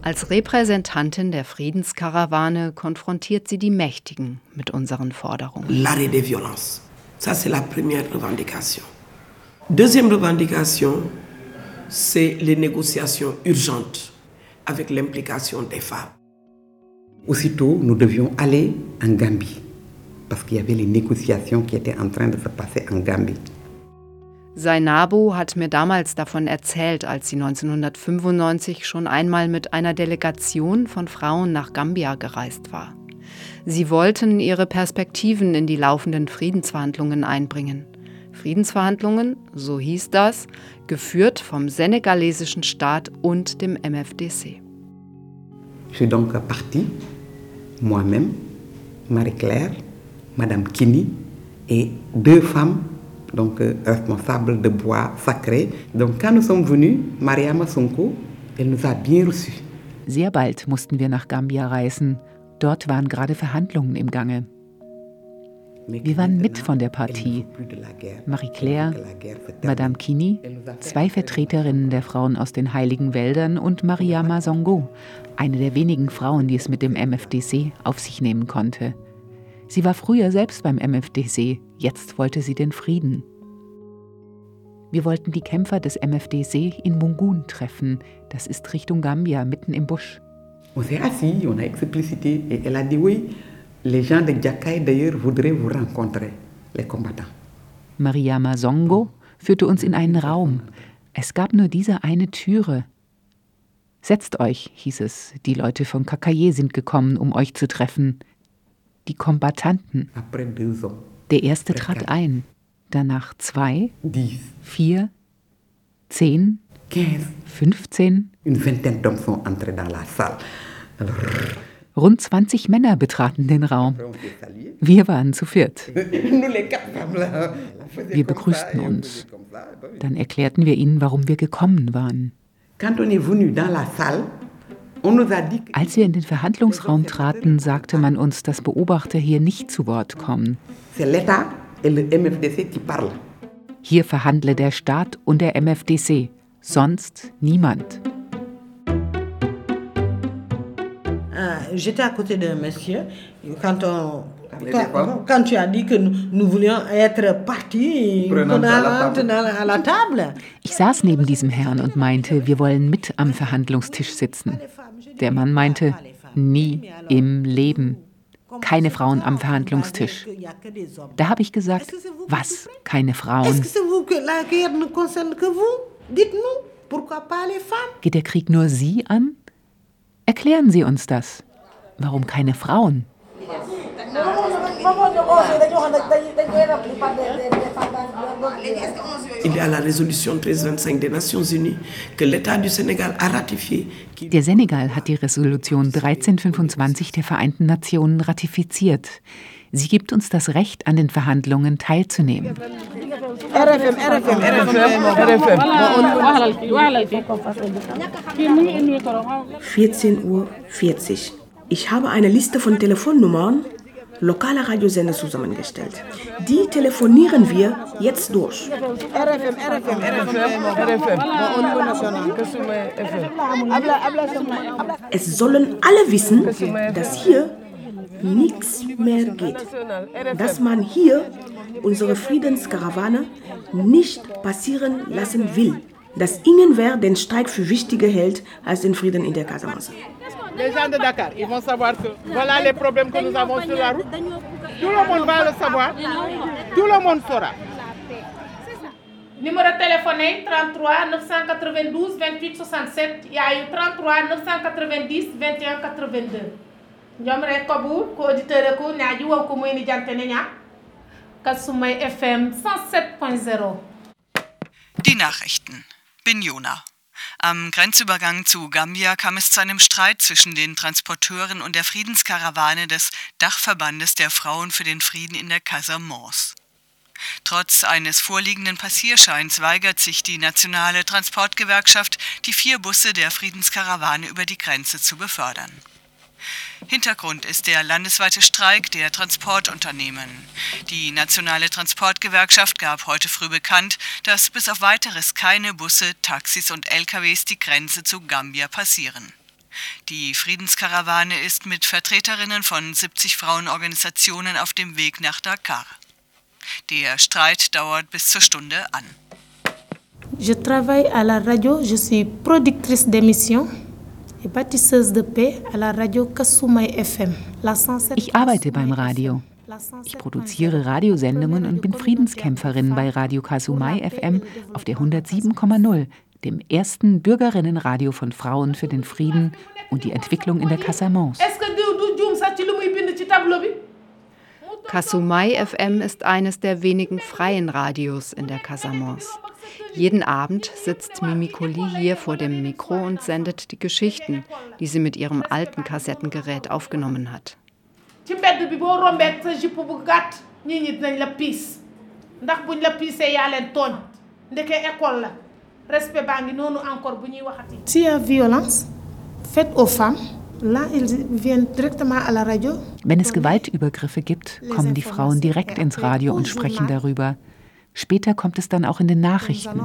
Als Repräsentantin der Friedenskarawane konfrontiert sie die Mächtigen mit unseren Forderungen. L'arrêt des violences. Ça, c'est la première revendication. Deuxième revendication, c'est les négociations urgentes avec l'implication des femmes. Aussitôt, nous devions aller en Gambie, parce qu'il y avait les négociations qui étaient en train de se passer en Gambie. Sainabo hat mir damals davon erzählt, als sie 1995 schon einmal mit einer Delegation von Frauen nach Gambia gereist war. Sie wollten ihre Perspektiven in die laufenden Friedensverhandlungen einbringen. Friedensverhandlungen, so hieß das, geführt vom senegalesischen Staat und dem MFDC. Je suis donc partie, moi-même, Marie-Claire, Madame Kini et deux femmes donc euh, responsables de bois sacré. Donc quand nous sommes venus, Mariama Sonko, elle nous a bien reçus. Sehr bald mussten wir nach Gambia reisen. Dort waren gerade Verhandlungen im Gange. Wir waren mit von der Partie. Marie-Claire, Madame Kini, zwei Vertreterinnen der Frauen aus den Heiligen Wäldern und Mariama Songo, eine der wenigen Frauen, die es mit dem MFDC auf sich nehmen konnte. Sie war früher selbst beim MFDC, jetzt wollte sie den Frieden. Wir wollten die Kämpfer des MFDC in Mungun treffen, das ist Richtung Gambia, mitten im Busch. On s'est assis, on a explicité et elle a dit oui, les gens de Djakai d'ailleurs voudraient vous rencontrer, les combattants. Maria Mazongo führte uns in einen Raum. Es gab nur diese eine Türe. Setzt euch, hieß es, die Leute von Kakaye sind gekommen, um euch zu treffen. Die Kombattanten. Après deux ans, Der erste trat ein, danach zwei, vier, zehn, fünfzehn. une vingtaine d'hommes sont entrés dans la salle. Alors, Rund 20 Männer betraten den Raum. Wir waren zu viert. Wir begrüßten uns. Dann erklärten wir ihnen, warum wir gekommen waren. Quand on est venu dans la salle, Als wir in den Verhandlungsraum traten, sagte man uns, dass Beobachter hier nicht zu Wort kommen. Hier verhandle der Staat und der MFDC, sonst niemand. Ah, J'étais à côté d'un monsieur quand on. Quand, tu as dit que nous, voulions être partis à la table. Ich saß neben diesem Herrn und meinte, wir wollen mit am Verhandlungstisch sitzen. Der Mann meinte, nie im Leben. Keine Frauen am Verhandlungstisch. Da habe ich gesagt, was? Keine Frauen? Geht der Krieg nur Sie an? Erklären Sie uns das. Warum keine Frauen? Il y a la résolution 1325 des Nations Unies que l'État du Sénégal a ratifiée. Der Senegal hat die Resolution 1325 der Vereinten Nationen ratifiziert. Sie gibt uns das Recht, an den Verhandlungen teilzunehmen. RFM, RFM, RFM, RFM. 14 Uhr 40. Ich habe eine Liste von Telefonnummern lokaler Radiosender zusammengestellt. Die telefonieren wir jetzt durch. RFM, RFM, RFM, RFM. Es sollen alle wissen, dass hier nichts mehr geht. Dass man hier unsere Friedenskarawane nicht passieren lassen will. Dass irgendwer den Streik für wichtiger hält als den Frieden in der Casamance. Les gens de Dakar, ils vont savoir que voilà les problèmes que nous avons sur la route. Tout le monde va le savoir. Tout le monde saura. Numéro de téléphone 33 992 28 67 yaayu 33 990 21 82 ñoom rek ko bu ko auditeur ko ñaaji wow ko moy ni jante ne ñaa Kasumai FM 107.0 Die Nachrichten. Bin Jona. Am Grenzübergang zu Gambia kam es zu einem Streit zwischen den Transporteuren und der Friedenskarawane des Dachverbandes der Frauen für den Frieden in der Casamance. Trotz eines vorliegenden Passierscheins weigert sich die nationale Transportgewerkschaft, die vier Busse der Friedenskarawane über die Grenze zu befördern. Hintergrund ist der landesweite Streik der Transportunternehmen. Die nationale Transportgewerkschaft gab heute früh bekannt, dass bis auf weiteres keine Busse, Taxis und LKWs die Grenze zu Gambia passieren. Die Friedenskarawane ist mit Vertreterinnen von 70 Frauenorganisationen auf dem Weg nach Dakar. Der Streit dauert bis zur Stunde an. Je travaille à la radio, je suis productrice d'émissions Ich arbeite beim Radio. Ich produziere Radiosendungen und bin Friedenskämpferin bei Radio Kasumai FM auf der 107,0, dem ersten Bürgerinnenradio von Frauen für den Frieden und die Entwicklung in der Casamance. Kasumai FM ist eines der wenigen freien Radios in der Casamance. Jeden Abend sitzt Mimikoli hier vor dem Mikro und sendet die Geschichten, die sie mit ihrem alten Kassettengerät aufgenommen hat. violence aux femmes. Wenn es Gewaltübergriffe gibt, kommen die Frauen direkt ins Radio und sprechen darüber. Später kommt es dann auch in den Nachrichten.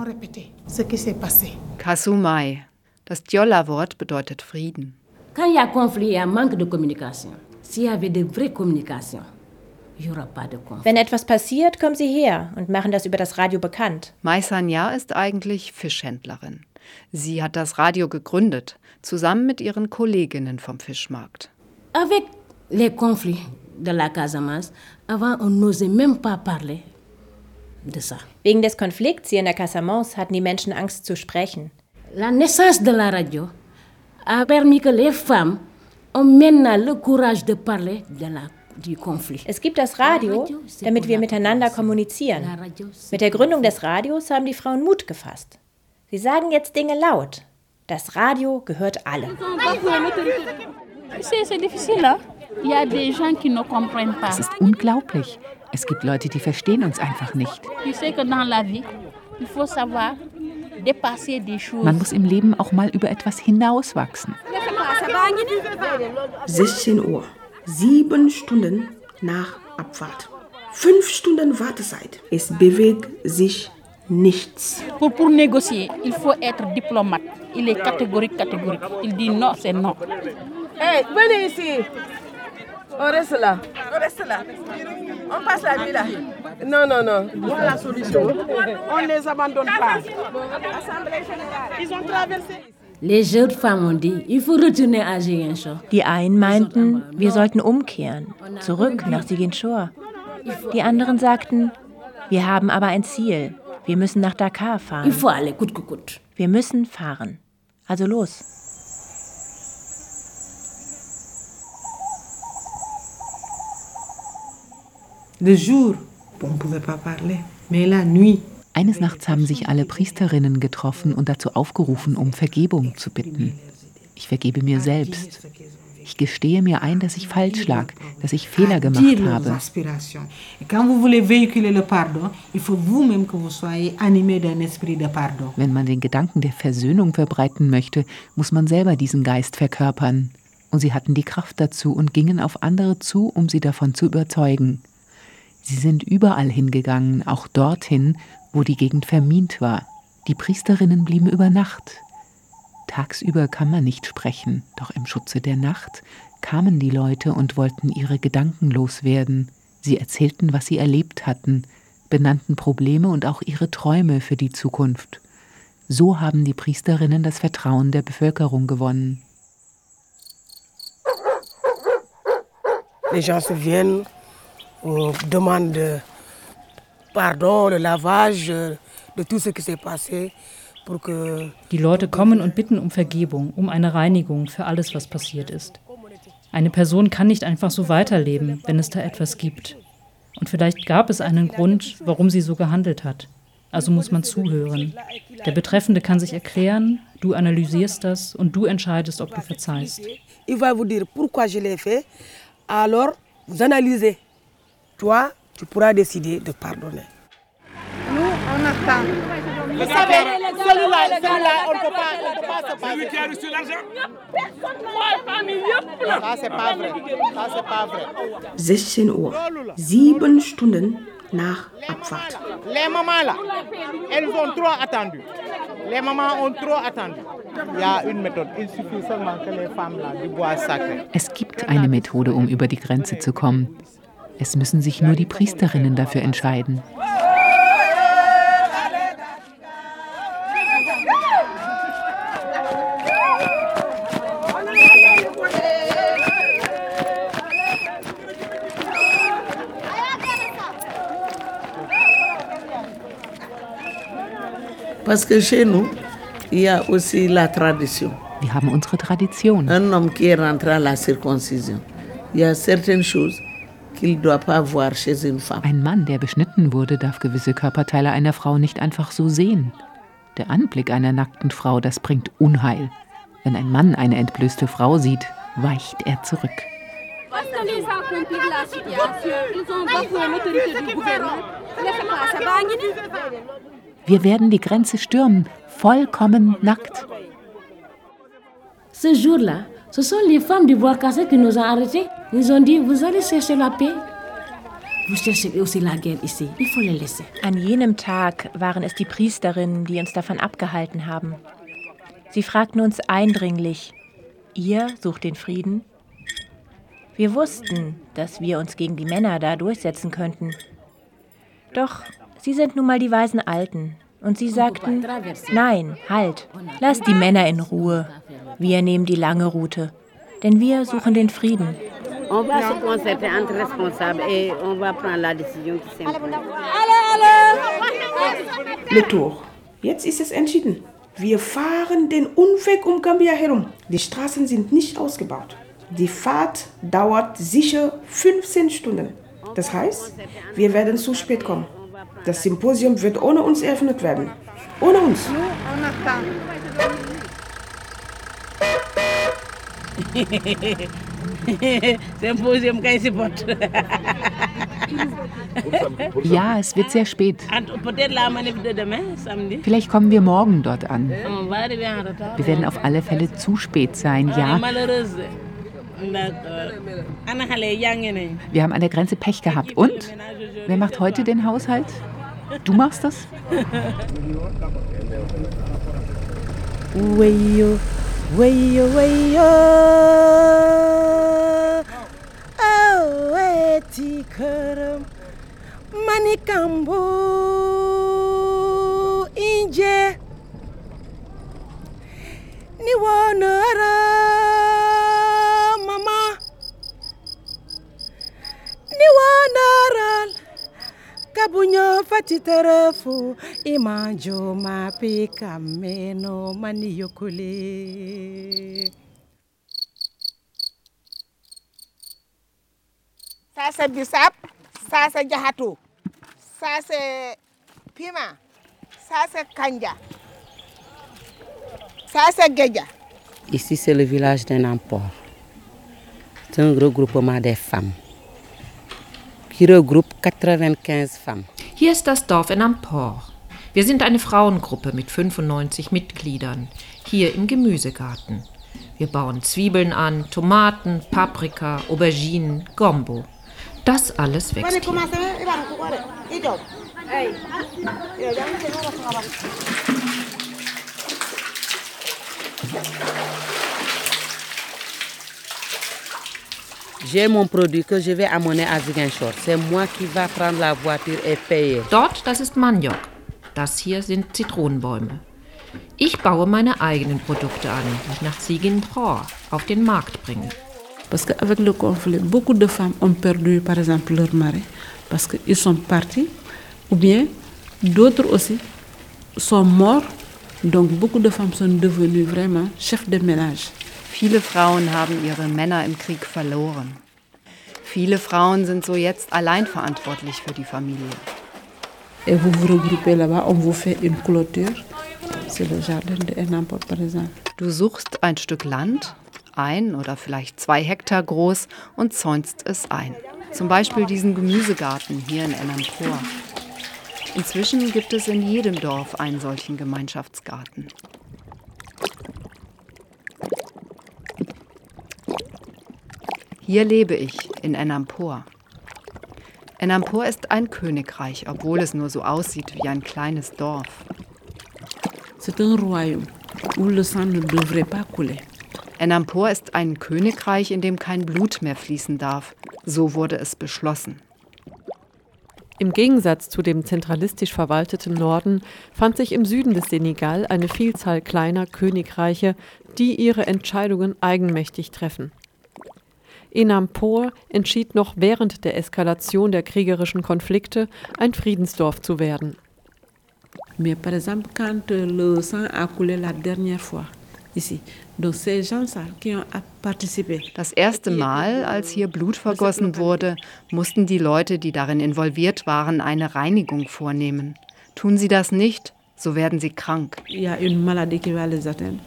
Kasumai. Das Djolla-Wort bedeutet Frieden. Wenn etwas passiert, kommen sie her und machen das über das Radio bekannt. Maisanya ist eigentlich Fischhändlerin. Sie hat das Radio gegründet, zusammen mit ihren Kolleginnen vom Fischmarkt. Avec les conflits de la Casamance, avant, on n'osait même pas parler. Wegen des Konflikts hier in der Casamance hatten die Menschen Angst zu sprechen. La naissance de la radio a permis que les femmes ont maintenant le courage de parler de la, du conflit. Es gibt das Radio, damit wir miteinander kommunizieren. Mit der Gründung des Radios haben die Frauen Mut gefasst. Sie sagen jetzt Dinge laut. Das Radio gehört allen. C'est c'est difficile, hein? Il y a des gens qui ne comprennent pas. Es ist unglaublich. Es gibt Leute, die verstehen uns einfach nicht. Man muss im Leben auch mal über etwas hinauswachsen. 16 Uhr. Sieben Stunden nach Abfahrt. Fünf Stunden Wartezeit. Es bewegt sich nichts. Pour, pour négocier, il faut être diplomate. Il est catégorique, catégorique. Il dit non, c'est non. Hey, venez ici. On reste là. On reste là. On passe la nuit là. Non, non, non. Voilà la solution. On ne les abandonne pas. Assemblée générale. Ils ont traversé. Les jeunes femmes ont dit, il faut retourner à Ziguinchor. Die einen meinten, wir sollten umkehren, zurück nach Ziguinchor. Die anderen sagten, wir haben aber ein Ziel. Wir müssen nach Dakar fahren. Wir müssen fahren. Also los. Le jour, on ne pouvait pas parler. Mais la nuit, Eines Nachts haben sich alle Priesterinnen getroffen und dazu aufgerufen, um Vergebung zu bitten. Ich vergebe mir selbst. Ich gestehe mir ein, dass ich falsch lag, dass ich Fehler gemacht dire leurs habe. Wenn man den Gedanken der Versöhnung verbreiten möchte, muss man selber diesen Geist verkörpern. Und sie hatten die Kraft dazu und gingen auf andere zu, um sie davon zu überzeugen. Sie sind überall hingegangen, auch dorthin, wo die Gegend vermint war. Die Priesterinnen blieben über Nacht. Tagsüber kann man nicht sprechen, doch im Schutze der Nacht kamen die Leute und wollten ihre Gedanken loswerden. Sie erzählten, was sie erlebt hatten, benannten Probleme und auch ihre Träume für die Zukunft. So haben die Priesterinnen das Vertrauen der Bevölkerung gewonnen. Les gens se viennent, demande de pardon, le lavage, de tout ce qui s'est passé Die Leute kommen und bitten um Vergebung, um eine Reinigung für alles, was passiert ist. Eine Person kann nicht einfach so weiterleben, wenn es da etwas gibt. Und vielleicht gab es einen Grund, warum sie so gehandelt hat. Also muss man zuhören. Der Betreffende kann sich erklären, du analysierst das und du entscheidest, ob du verzeihst. il va vous dire pourquoi je l'ai fait, alors vous analysez. Toi, tu pourras décider de pardonner. Nous, on attend. Vous savez, celui-là, celui-là, on ne peut pas, on peut pas se passer. Celui qui a reçu l'argent Ça, c'est pas vrai. Ça, c'est pas vrai. 16 Uhr, sieben Stunden nach Abfahrt. Les mamans là, elles ont trop attendu. Les mamans ont trop attendu. Il y a une méthode. Il suffit seulement que les femmes là du bois sacré. Es gibt eine Methode, um über die Grenze zu kommen. Es müssen sich nur die Priesterinnen dafür entscheiden. Wir haben unsere Tradition. Un homme qui est rentré à la circoncision, il y a certaines choses Ein Mann, der beschnitten wurde, darf gewisse Körperteile einer Frau nicht einfach so sehen. Der Anblick einer nackten Frau, das bringt Unheil. Wenn ein Mann eine entblößte Frau sieht, weicht er zurück. Wir werden die Grenze stürmen, vollkommen nackt. Ce jour-là, ce sont les femmes du bois cassé qui nous ont arrêtés. Ils ont dit, vous allez chercher la paix. Guerre ici. Il faut les laisser. An jenem Tag waren es die Priesterinnen, die uns davon abgehalten haben. Sie fragten uns eindringlich, ihr sucht den Frieden? Wir wussten, dass wir uns gegen die Männer da durchsetzen könnten. Doch sie sind nun mal die weisen Alten. Und sie sagten, nein, halt, lasst die Männer in Ruhe. Wir nehmen die lange Route, denn wir suchen den Frieden. On va se concerter entre responsables et on va prendre la décision qui s'impose. Le Tour. Jetzt ist es entschieden. Wir fahren den Umweg um Gambia herum. Die Straßen sind nicht ausgebaut. Die Fahrt dauert sicher 15 Stunden. Das heißt, wir werden zu spät kommen. Das Symposium wird ohne uns eröffnet werden. Ohne uns. Symposium. Ja, es wird sehr spät. Vielleicht kommen wir morgen dort an. Wir werden auf alle Fälle zu spät sein, ja. Nañ. Wir haben an der Grenze Pech gehabt. Und? Wer macht heute den Haushalt? Du machst das? Wayo, wayo, wayo. Oh, eti karam. Manikambo. Inje. Ni wanara. Mama. Ni wanara. Kabunyo fati terefu. Imanjo mapi kameno mani yokule. Ça, c'est bissap. Ça, c'est jahatou. Ça, c'est piment. Ça, c'est kanja. Ça, c'est geja. Ici, c'est le village d'un emport. C'est un regroupement des femmes qui regroupe 95 femmes. Hier ist das Dorf in Amport. Wir sind eine Frauengruppe mit 95 Mitgliedern, hier im Gemüsegarten. Wir bauen Zwiebeln an, Tomaten, Paprika, Auberginen, Gombo. Das alles wächst hier. J'ai mon produit que je vais amener à Ziguinchor. C'est moi qui va prendre la voiture et payer. Dort, das ist Maniok. Das hier sind Zitronenbäume. Ich baue meine eigenen Produkte an, die ich nach Ziguinchor auf den Markt bringe. Parce qu'avec le conflit, beaucoup de femmes ont perdu, par exemple, leur mari, parce qu'ils sont partis, ou bien d'autres aussi sont morts. Donc beaucoup de femmes sont devenues vraiment chefs de ménage. Viele Frauen haben ihre Männer im Krieg verloren. Viele Frauen sind so jetzt allein verantwortlich für die Familie. Et vous vous regroupez là-bas, on vous fait une clôture. C'est le jardin de Enamport, par exemple. Du suchst ein Stück Land, ein oder vielleicht zwei Hektar groß, und zäunst es ein. Zum Beispiel diesen Gemüsegarten hier in Enampor. Inzwischen gibt es in jedem Dorf einen solchen Gemeinschaftsgarten. Hier lebe ich, in Enampor. Enampor ist ein Königreich, obwohl es nur so aussieht wie ein kleines Dorf. Ne. Enampor ist ein Königreich, in dem kein Blut mehr fließen darf. So wurde es beschlossen. Im Gegensatz zu dem zentralistisch verwalteten Norden fand sich im Süden des Senegal eine Vielzahl kleiner Königreiche, die ihre Entscheidungen eigenmächtig treffen. Enampor entschied noch während der Eskalation der kriegerischen Konflikte, ein Friedensdorf zu werden. Mais par exemple, quand le sang a coulé la dernière fois, ici, donc ces gens-là qui ont participé. Das erste Mal, als hier Blut vergossen wurde, mussten die Leute, die darin involviert waren, eine Reinigung vornehmen. Tun sie das nicht, so werden sie krank. Il y a une maladie qui va les atteindre.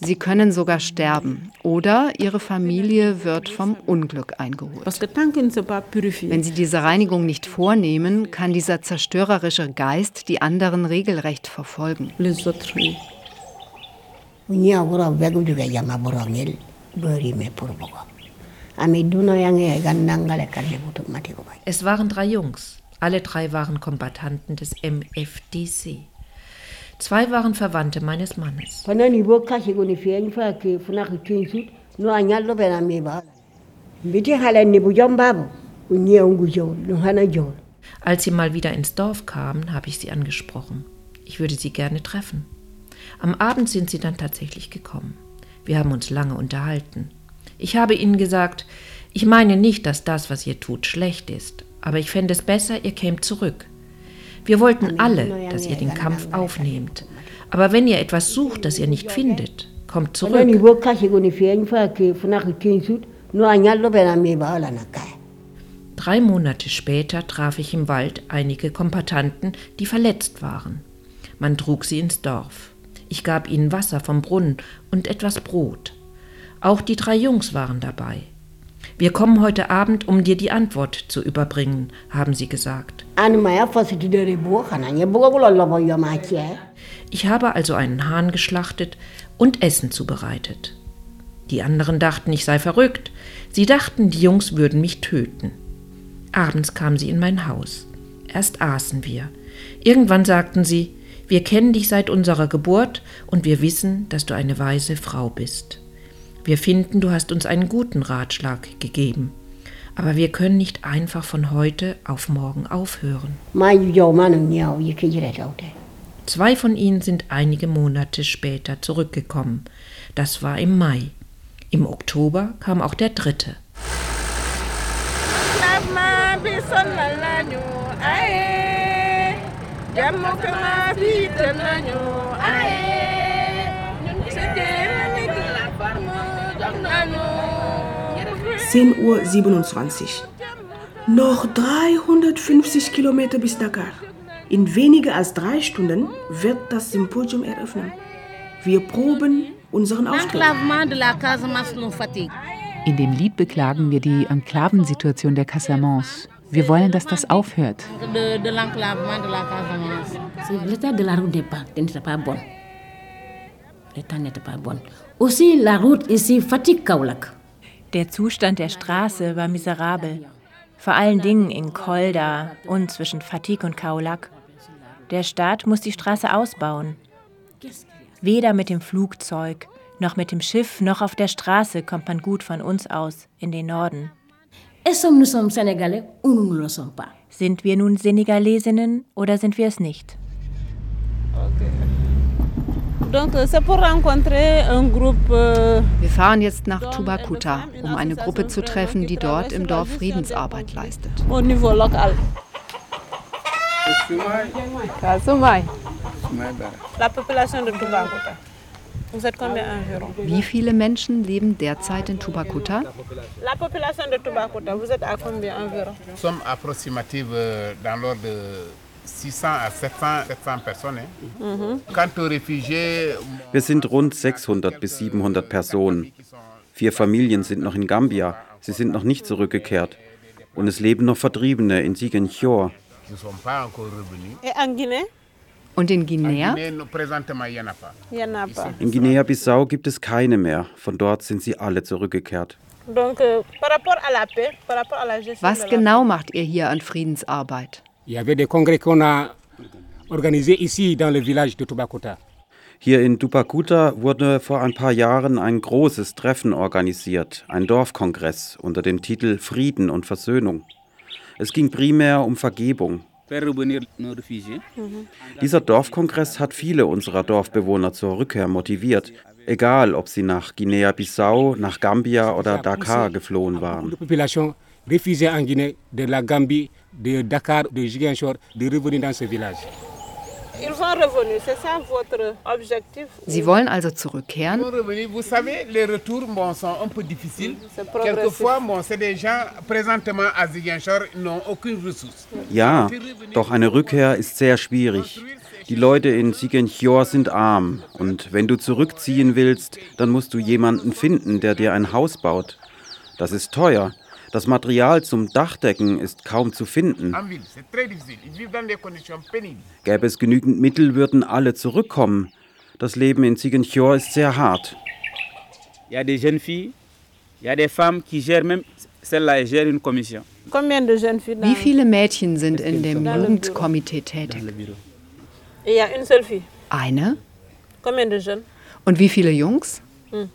Sie können sogar sterben oder ihre Familie wird vom Unglück eingeholt. Wenn sie diese Reinigung nicht vornehmen, kann dieser zerstörerische Geist die anderen regelrecht verfolgen. Es waren drei Jungs. Alle drei waren Kombattanten des MFDC. Zwei waren Verwandte meines Mannes. Als sie mal wieder ins Dorf kamen, habe ich sie angesprochen. Ich würde sie gerne treffen. Am Abend sind sie dann tatsächlich gekommen. Wir haben uns lange unterhalten. Ich habe ihnen gesagt, ich meine nicht, dass das, was ihr tut, schlecht ist, aber ich fände es besser, ihr kämt zurück. Wir wollten alle, dass ihr den Kampf aufnehmt. Aber wenn ihr etwas sucht, das ihr nicht findet, kommt zurück. Drei Monate später traf ich im Wald einige Kompatanten, die verletzt waren. Man trug sie ins Dorf. Ich gab ihnen Wasser vom Brunnen und etwas Brot. Auch die drei Jungs waren dabei. Wir kommen heute Abend, um dir die Antwort zu überbringen, haben sie gesagt. Ich habe also einen Hahn geschlachtet und Essen zubereitet. Die anderen dachten, ich sei verrückt. Sie dachten, die Jungs würden mich töten. Abends kamen sie in mein Haus. Erst aßen wir. Irgendwann sagten sie, wir kennen dich seit unserer Geburt und wir wissen, dass du eine weise Frau bist. Wir finden, du hast uns einen guten Ratschlag gegeben. Aber wir können nicht einfach von heute auf morgen aufhören. Zwei von ihnen sind einige Monate später zurückgekommen. Das war im Mai. Im Oktober kam auch der dritte. Zehn Uhr 27. Noch 350 Kilometer bis Dakar. In weniger als drei Stunden wird das Symposium eröffnen. Wir proben unseren Auftritt. In dem Lied beklagen wir die Enklavensituation der Casamance. Wir wollen, dass das aufhört. L'état n'était pas bon. Aussi, la route ici fatigue Kaulak. Der Zustand der Straße war miserabel. Vor allen Dingen in Kolda und zwischen Fatigue und Kaulak. Der Staat muss die Straße ausbauen. Weder mit dem Flugzeug, noch mit dem Schiff, noch auf der Straße kommt man gut von uns aus in den Norden. Ne Sind wir nun Senegalesinnen oder sind wir es nicht? Donc euh, c'est pour rencontrer un groupe. euh, Wir fahren jetzt nach Tubakuta, um eine Gruppe zu treffen, die dort im Dorf Friedensarbeit leistet. Wie viele Menschen leben derzeit in Tubakuta? La population de Toubacouta, vous êtes à combien environ? Nous sommes approximativement euh, dans l'ordre 600 à 700, 700 personnes. hein. Mhm. Quant aux réfugiés, Wir sind rund 600 bis 700 Personen. Vier Familien sind noch in Gambia. Sie sind noch nicht zurückgekehrt. Und es leben noch Vertriebene in qui ne Und in Guinea? In Guinea-Bissau gibt es keine mehr. Von dort sind sie alle zurückgekehrt. Euh, Was genau macht ihr hier an Friedensarbeit? Il y avait des congrès qu'on a organisés ici dans le village de Toubakouta. Hier in Dupakuta wurde vor ein paar Jahren ein großes Treffen organisiert, ein Dorfkongress unter dem Titel Frieden und Versöhnung. Es ging primär um Vergebung. Réfugiés. Dieser Dorfkongress hat viele unserer Dorfbewohner zur Rückkehr motiviert, egal ob sie nach Guinea-Bissau, nach Gambia oder Dakar geflohen waren. De Dakar, de Ziguinchor, de revenir dans ce village. Sie wollen also zurückkehren? Nous revenus, vous savez, les retours bon, sont un peu difficiles. C'est progressif. Quelquefois, bon, c'est des gens présentement à Ziguinchor, ils n'ont aucune ressource. Ja, doch eine Rückkehr ist sehr schwierig. Die Leute in Ziguinchor sind arm und wenn du zurückziehen willst, dann musst du jemanden finden, der dir ein Haus baut. Das ist teuer. Das Material zum Dachdecken ist kaum zu finden. Gäbe es genügend Mittel, würden alle zurückkommen. Das Leben in Ziguinchor ist sehr hart. Jeunes filles, femmes qui gèrent même, celle-là, gère une commission. Wie viele Mädchen sind in dem Jugendkomitee tätig? Eine? Und wie viele Jungs? Hmm.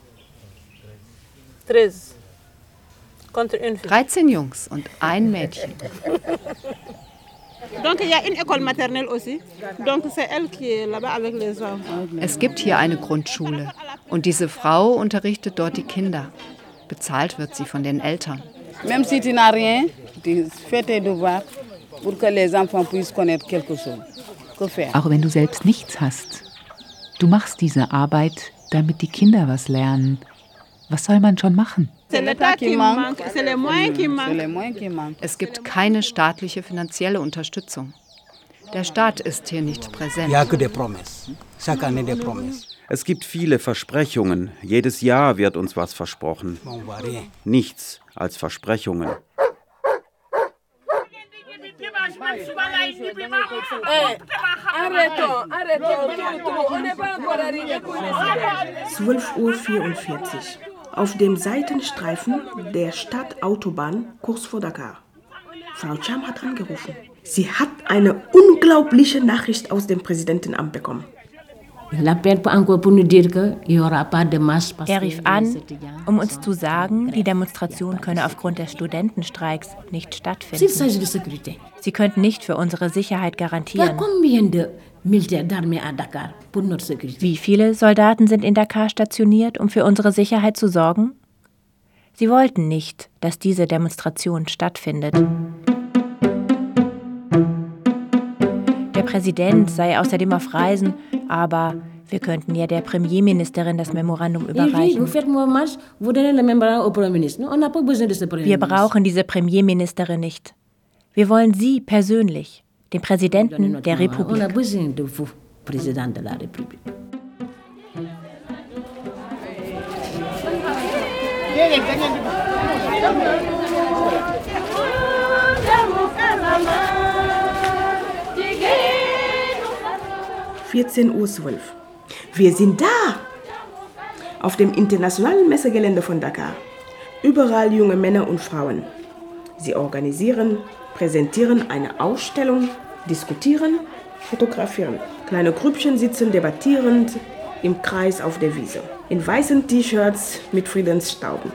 13. Contre une fille. 13 Jungs und ein Mädchen. Es gibt hier eine Grundschule und diese Frau unterrichtet dort die Kinder. Bezahlt wird sie von den Eltern. Même si tu n'as rien, tu fais tes devoirs pour que les enfants puissent connaître quelque chose. Que faire Auch wenn du selbst nichts hast. Du machst diese Arbeit, damit die Kinder was lernen. Was soll man schon machen? Es gibt keine staatliche finanzielle Unterstützung. Der Staat ist hier nicht präsent. Es gibt viele Versprechungen. Jedes Jahr wird uns was versprochen. Nichts als Versprechungen. Arrêtons, arrêtons, tout, tout. On n'est pas encore arrivé pour les 12.44 Uhr. Auf dem Seitenstreifen der Stadtautobahn kurz vor Dakar. Frau Cham hat angerufen. Sie hat eine unglaubliche Nachricht aus dem Präsidentenamt bekommen. Er rief an, um uns zu sagen, die Demonstration könne aufgrund des Studentenstreiks nicht stattfinden. Sie könnten nicht für unsere Sicherheit garantieren. Wie viele Soldaten sind in Dakar stationiert, um für unsere Sicherheit zu sorgen? Sie wollten nicht, dass diese Demonstration stattfindet. Der Präsident sei außerdem auf Reisen, aber wir könnten ja der Premierministerin das Memorandum vous überreichen. Wir brauchen diese Premierministerin nicht. Wir wollen Sie persönlich, den Präsidenten der Republik. 14 Uhr 12. Wir sind da! Auf dem internationalen Messegelände von Dakar. Überall junge Männer und Frauen. Sie organisieren, präsentieren eine Ausstellung, diskutieren, fotografieren. Kleine Grüppchen sitzen debattierend im Kreis auf der Wiese. In weißen T-Shirts mit Friedensstauben.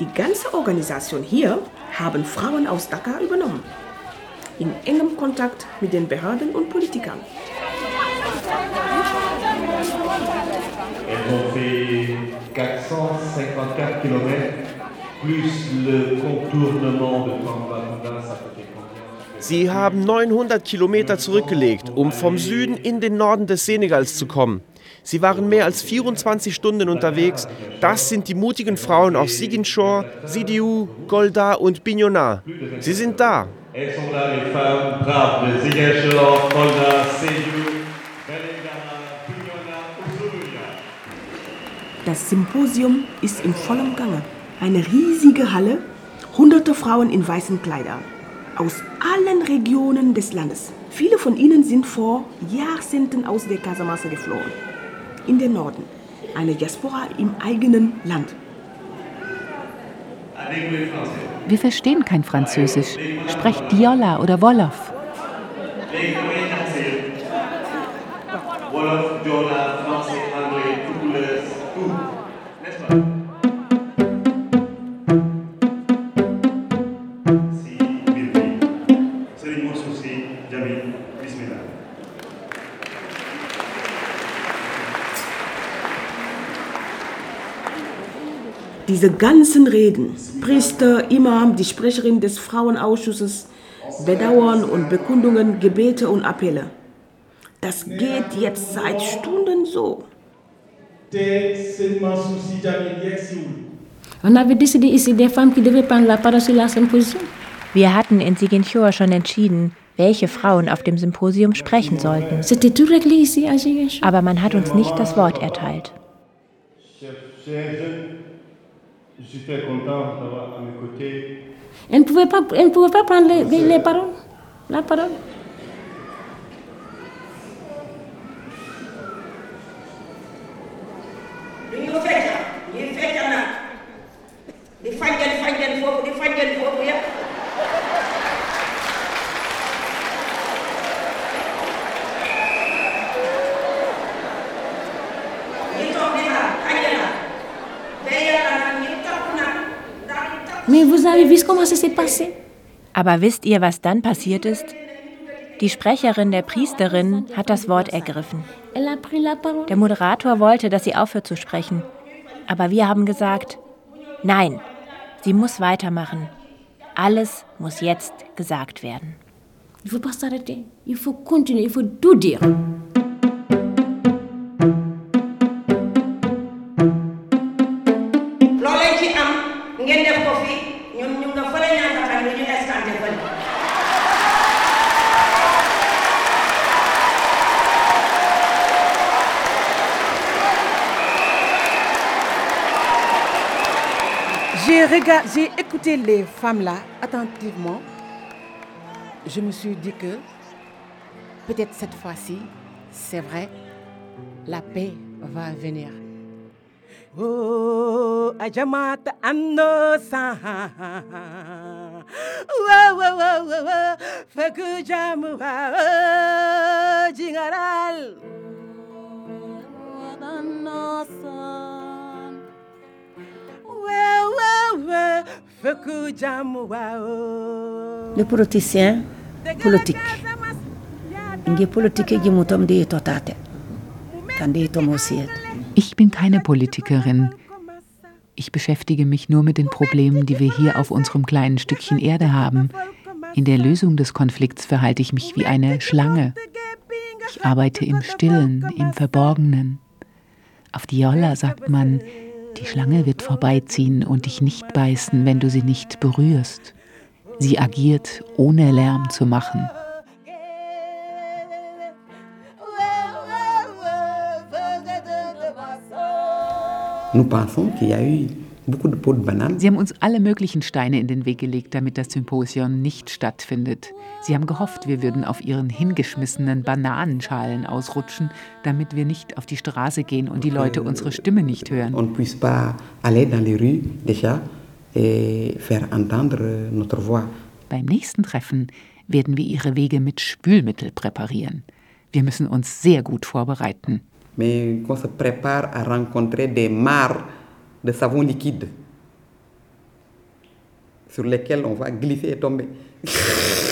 Die ganze Organisation hier haben Frauen aus Dakar übernommen. In engem Kontakt mit den Behörden und Politikern. Elles ont fait 454 km, plus le contournement de Tambacounda, ça fait Sie haben 900 Kilometer zurückgelegt, um vom Süden in den Norden des Senegals zu kommen. Sie waren mehr als 24 Stunden unterwegs. Das sind die mutigen Frauen aus Ziguinchor, Sidiou, Golda und Bignona. Sie sind da. Das Symposium ist in vollem Gange. Eine riesige Halle, hunderte Frauen in weißen Kleidern. Aus allen Regionen des Landes. Viele von ihnen sind vor Jahrzehnten aus der Casamance geflohen. In den Norden. Eine Diaspora im eigenen Land. Wir verstehen kein Französisch. Sprecht Diola oder Wolof. Wolof, Joola, français, Djamil, bismillah. Diese ganzen Reden, Priester, Imam, die Sprecherin des Frauenausschusses, Bedauern und Bekundungen, Gebete und Appelle. Das geht jetzt seit Stunden so. Wir hatten in Ziguinchor schon entschieden, welche Frauen auf dem Symposium sprechen sollten. Aber man hat uns nicht das Wort erteilt. Elle ne pouvait pas, elle ne pouvait pas prendre les, les- les paroles, la parole. Aber wisst ihr, was dann passiert ist? Die Sprecherin der Priesterin hat das Wort ergriffen. Der Moderator wollte, dass sie aufhört zu sprechen. Aber wir haben gesagt, nein, sie muss weitermachen. Alles muss jetzt gesagt werden. Il faut pas s'arrêter. Il faut continuer. Il faut tout dire. J'ai écouté les femmes là attentivement. Je me suis dit que peut-être cette fois-ci, c'est vrai, la paix va venir. Oh, ajamata ando sa Wa wa wa wa wa Faku jamu jingaral Le politicien politique. Ich bin keine Politikerin. Ich beschäftige mich nur mit den Problemen, die wir hier auf unserem kleinen Stückchen Erde haben. In der Lösung des Konflikts verhalte ich mich wie eine Schlange. Ich arbeite im Stillen, im Verborgenen. Auf Diola sagt man, die Schlange wird vorbeiziehen und dich nicht beißen, wenn du sie nicht berührst. Sie agiert, ohne Lärm zu machen. Nous pensons qu'il y a eu Sie haben uns alle möglichen Steine in den Weg gelegt, damit das Symposion nicht stattfindet. Sie haben gehofft, wir würden auf ihren hingeschmissenen Bananenschalen ausrutschen, damit wir nicht auf die Straße gehen und die Leute unsere Stimme nicht hören. On ne puisse pas aller dans les rues déjà et faire entendre notre voix. Beim nächsten Treffen werden wir ihre Wege mit Spülmittel präparieren. Wir müssen uns sehr gut vorbereiten. Mais qu'on se prépare à rencontrer des mares de savon liquide sur lesquels on va glisser et tomber.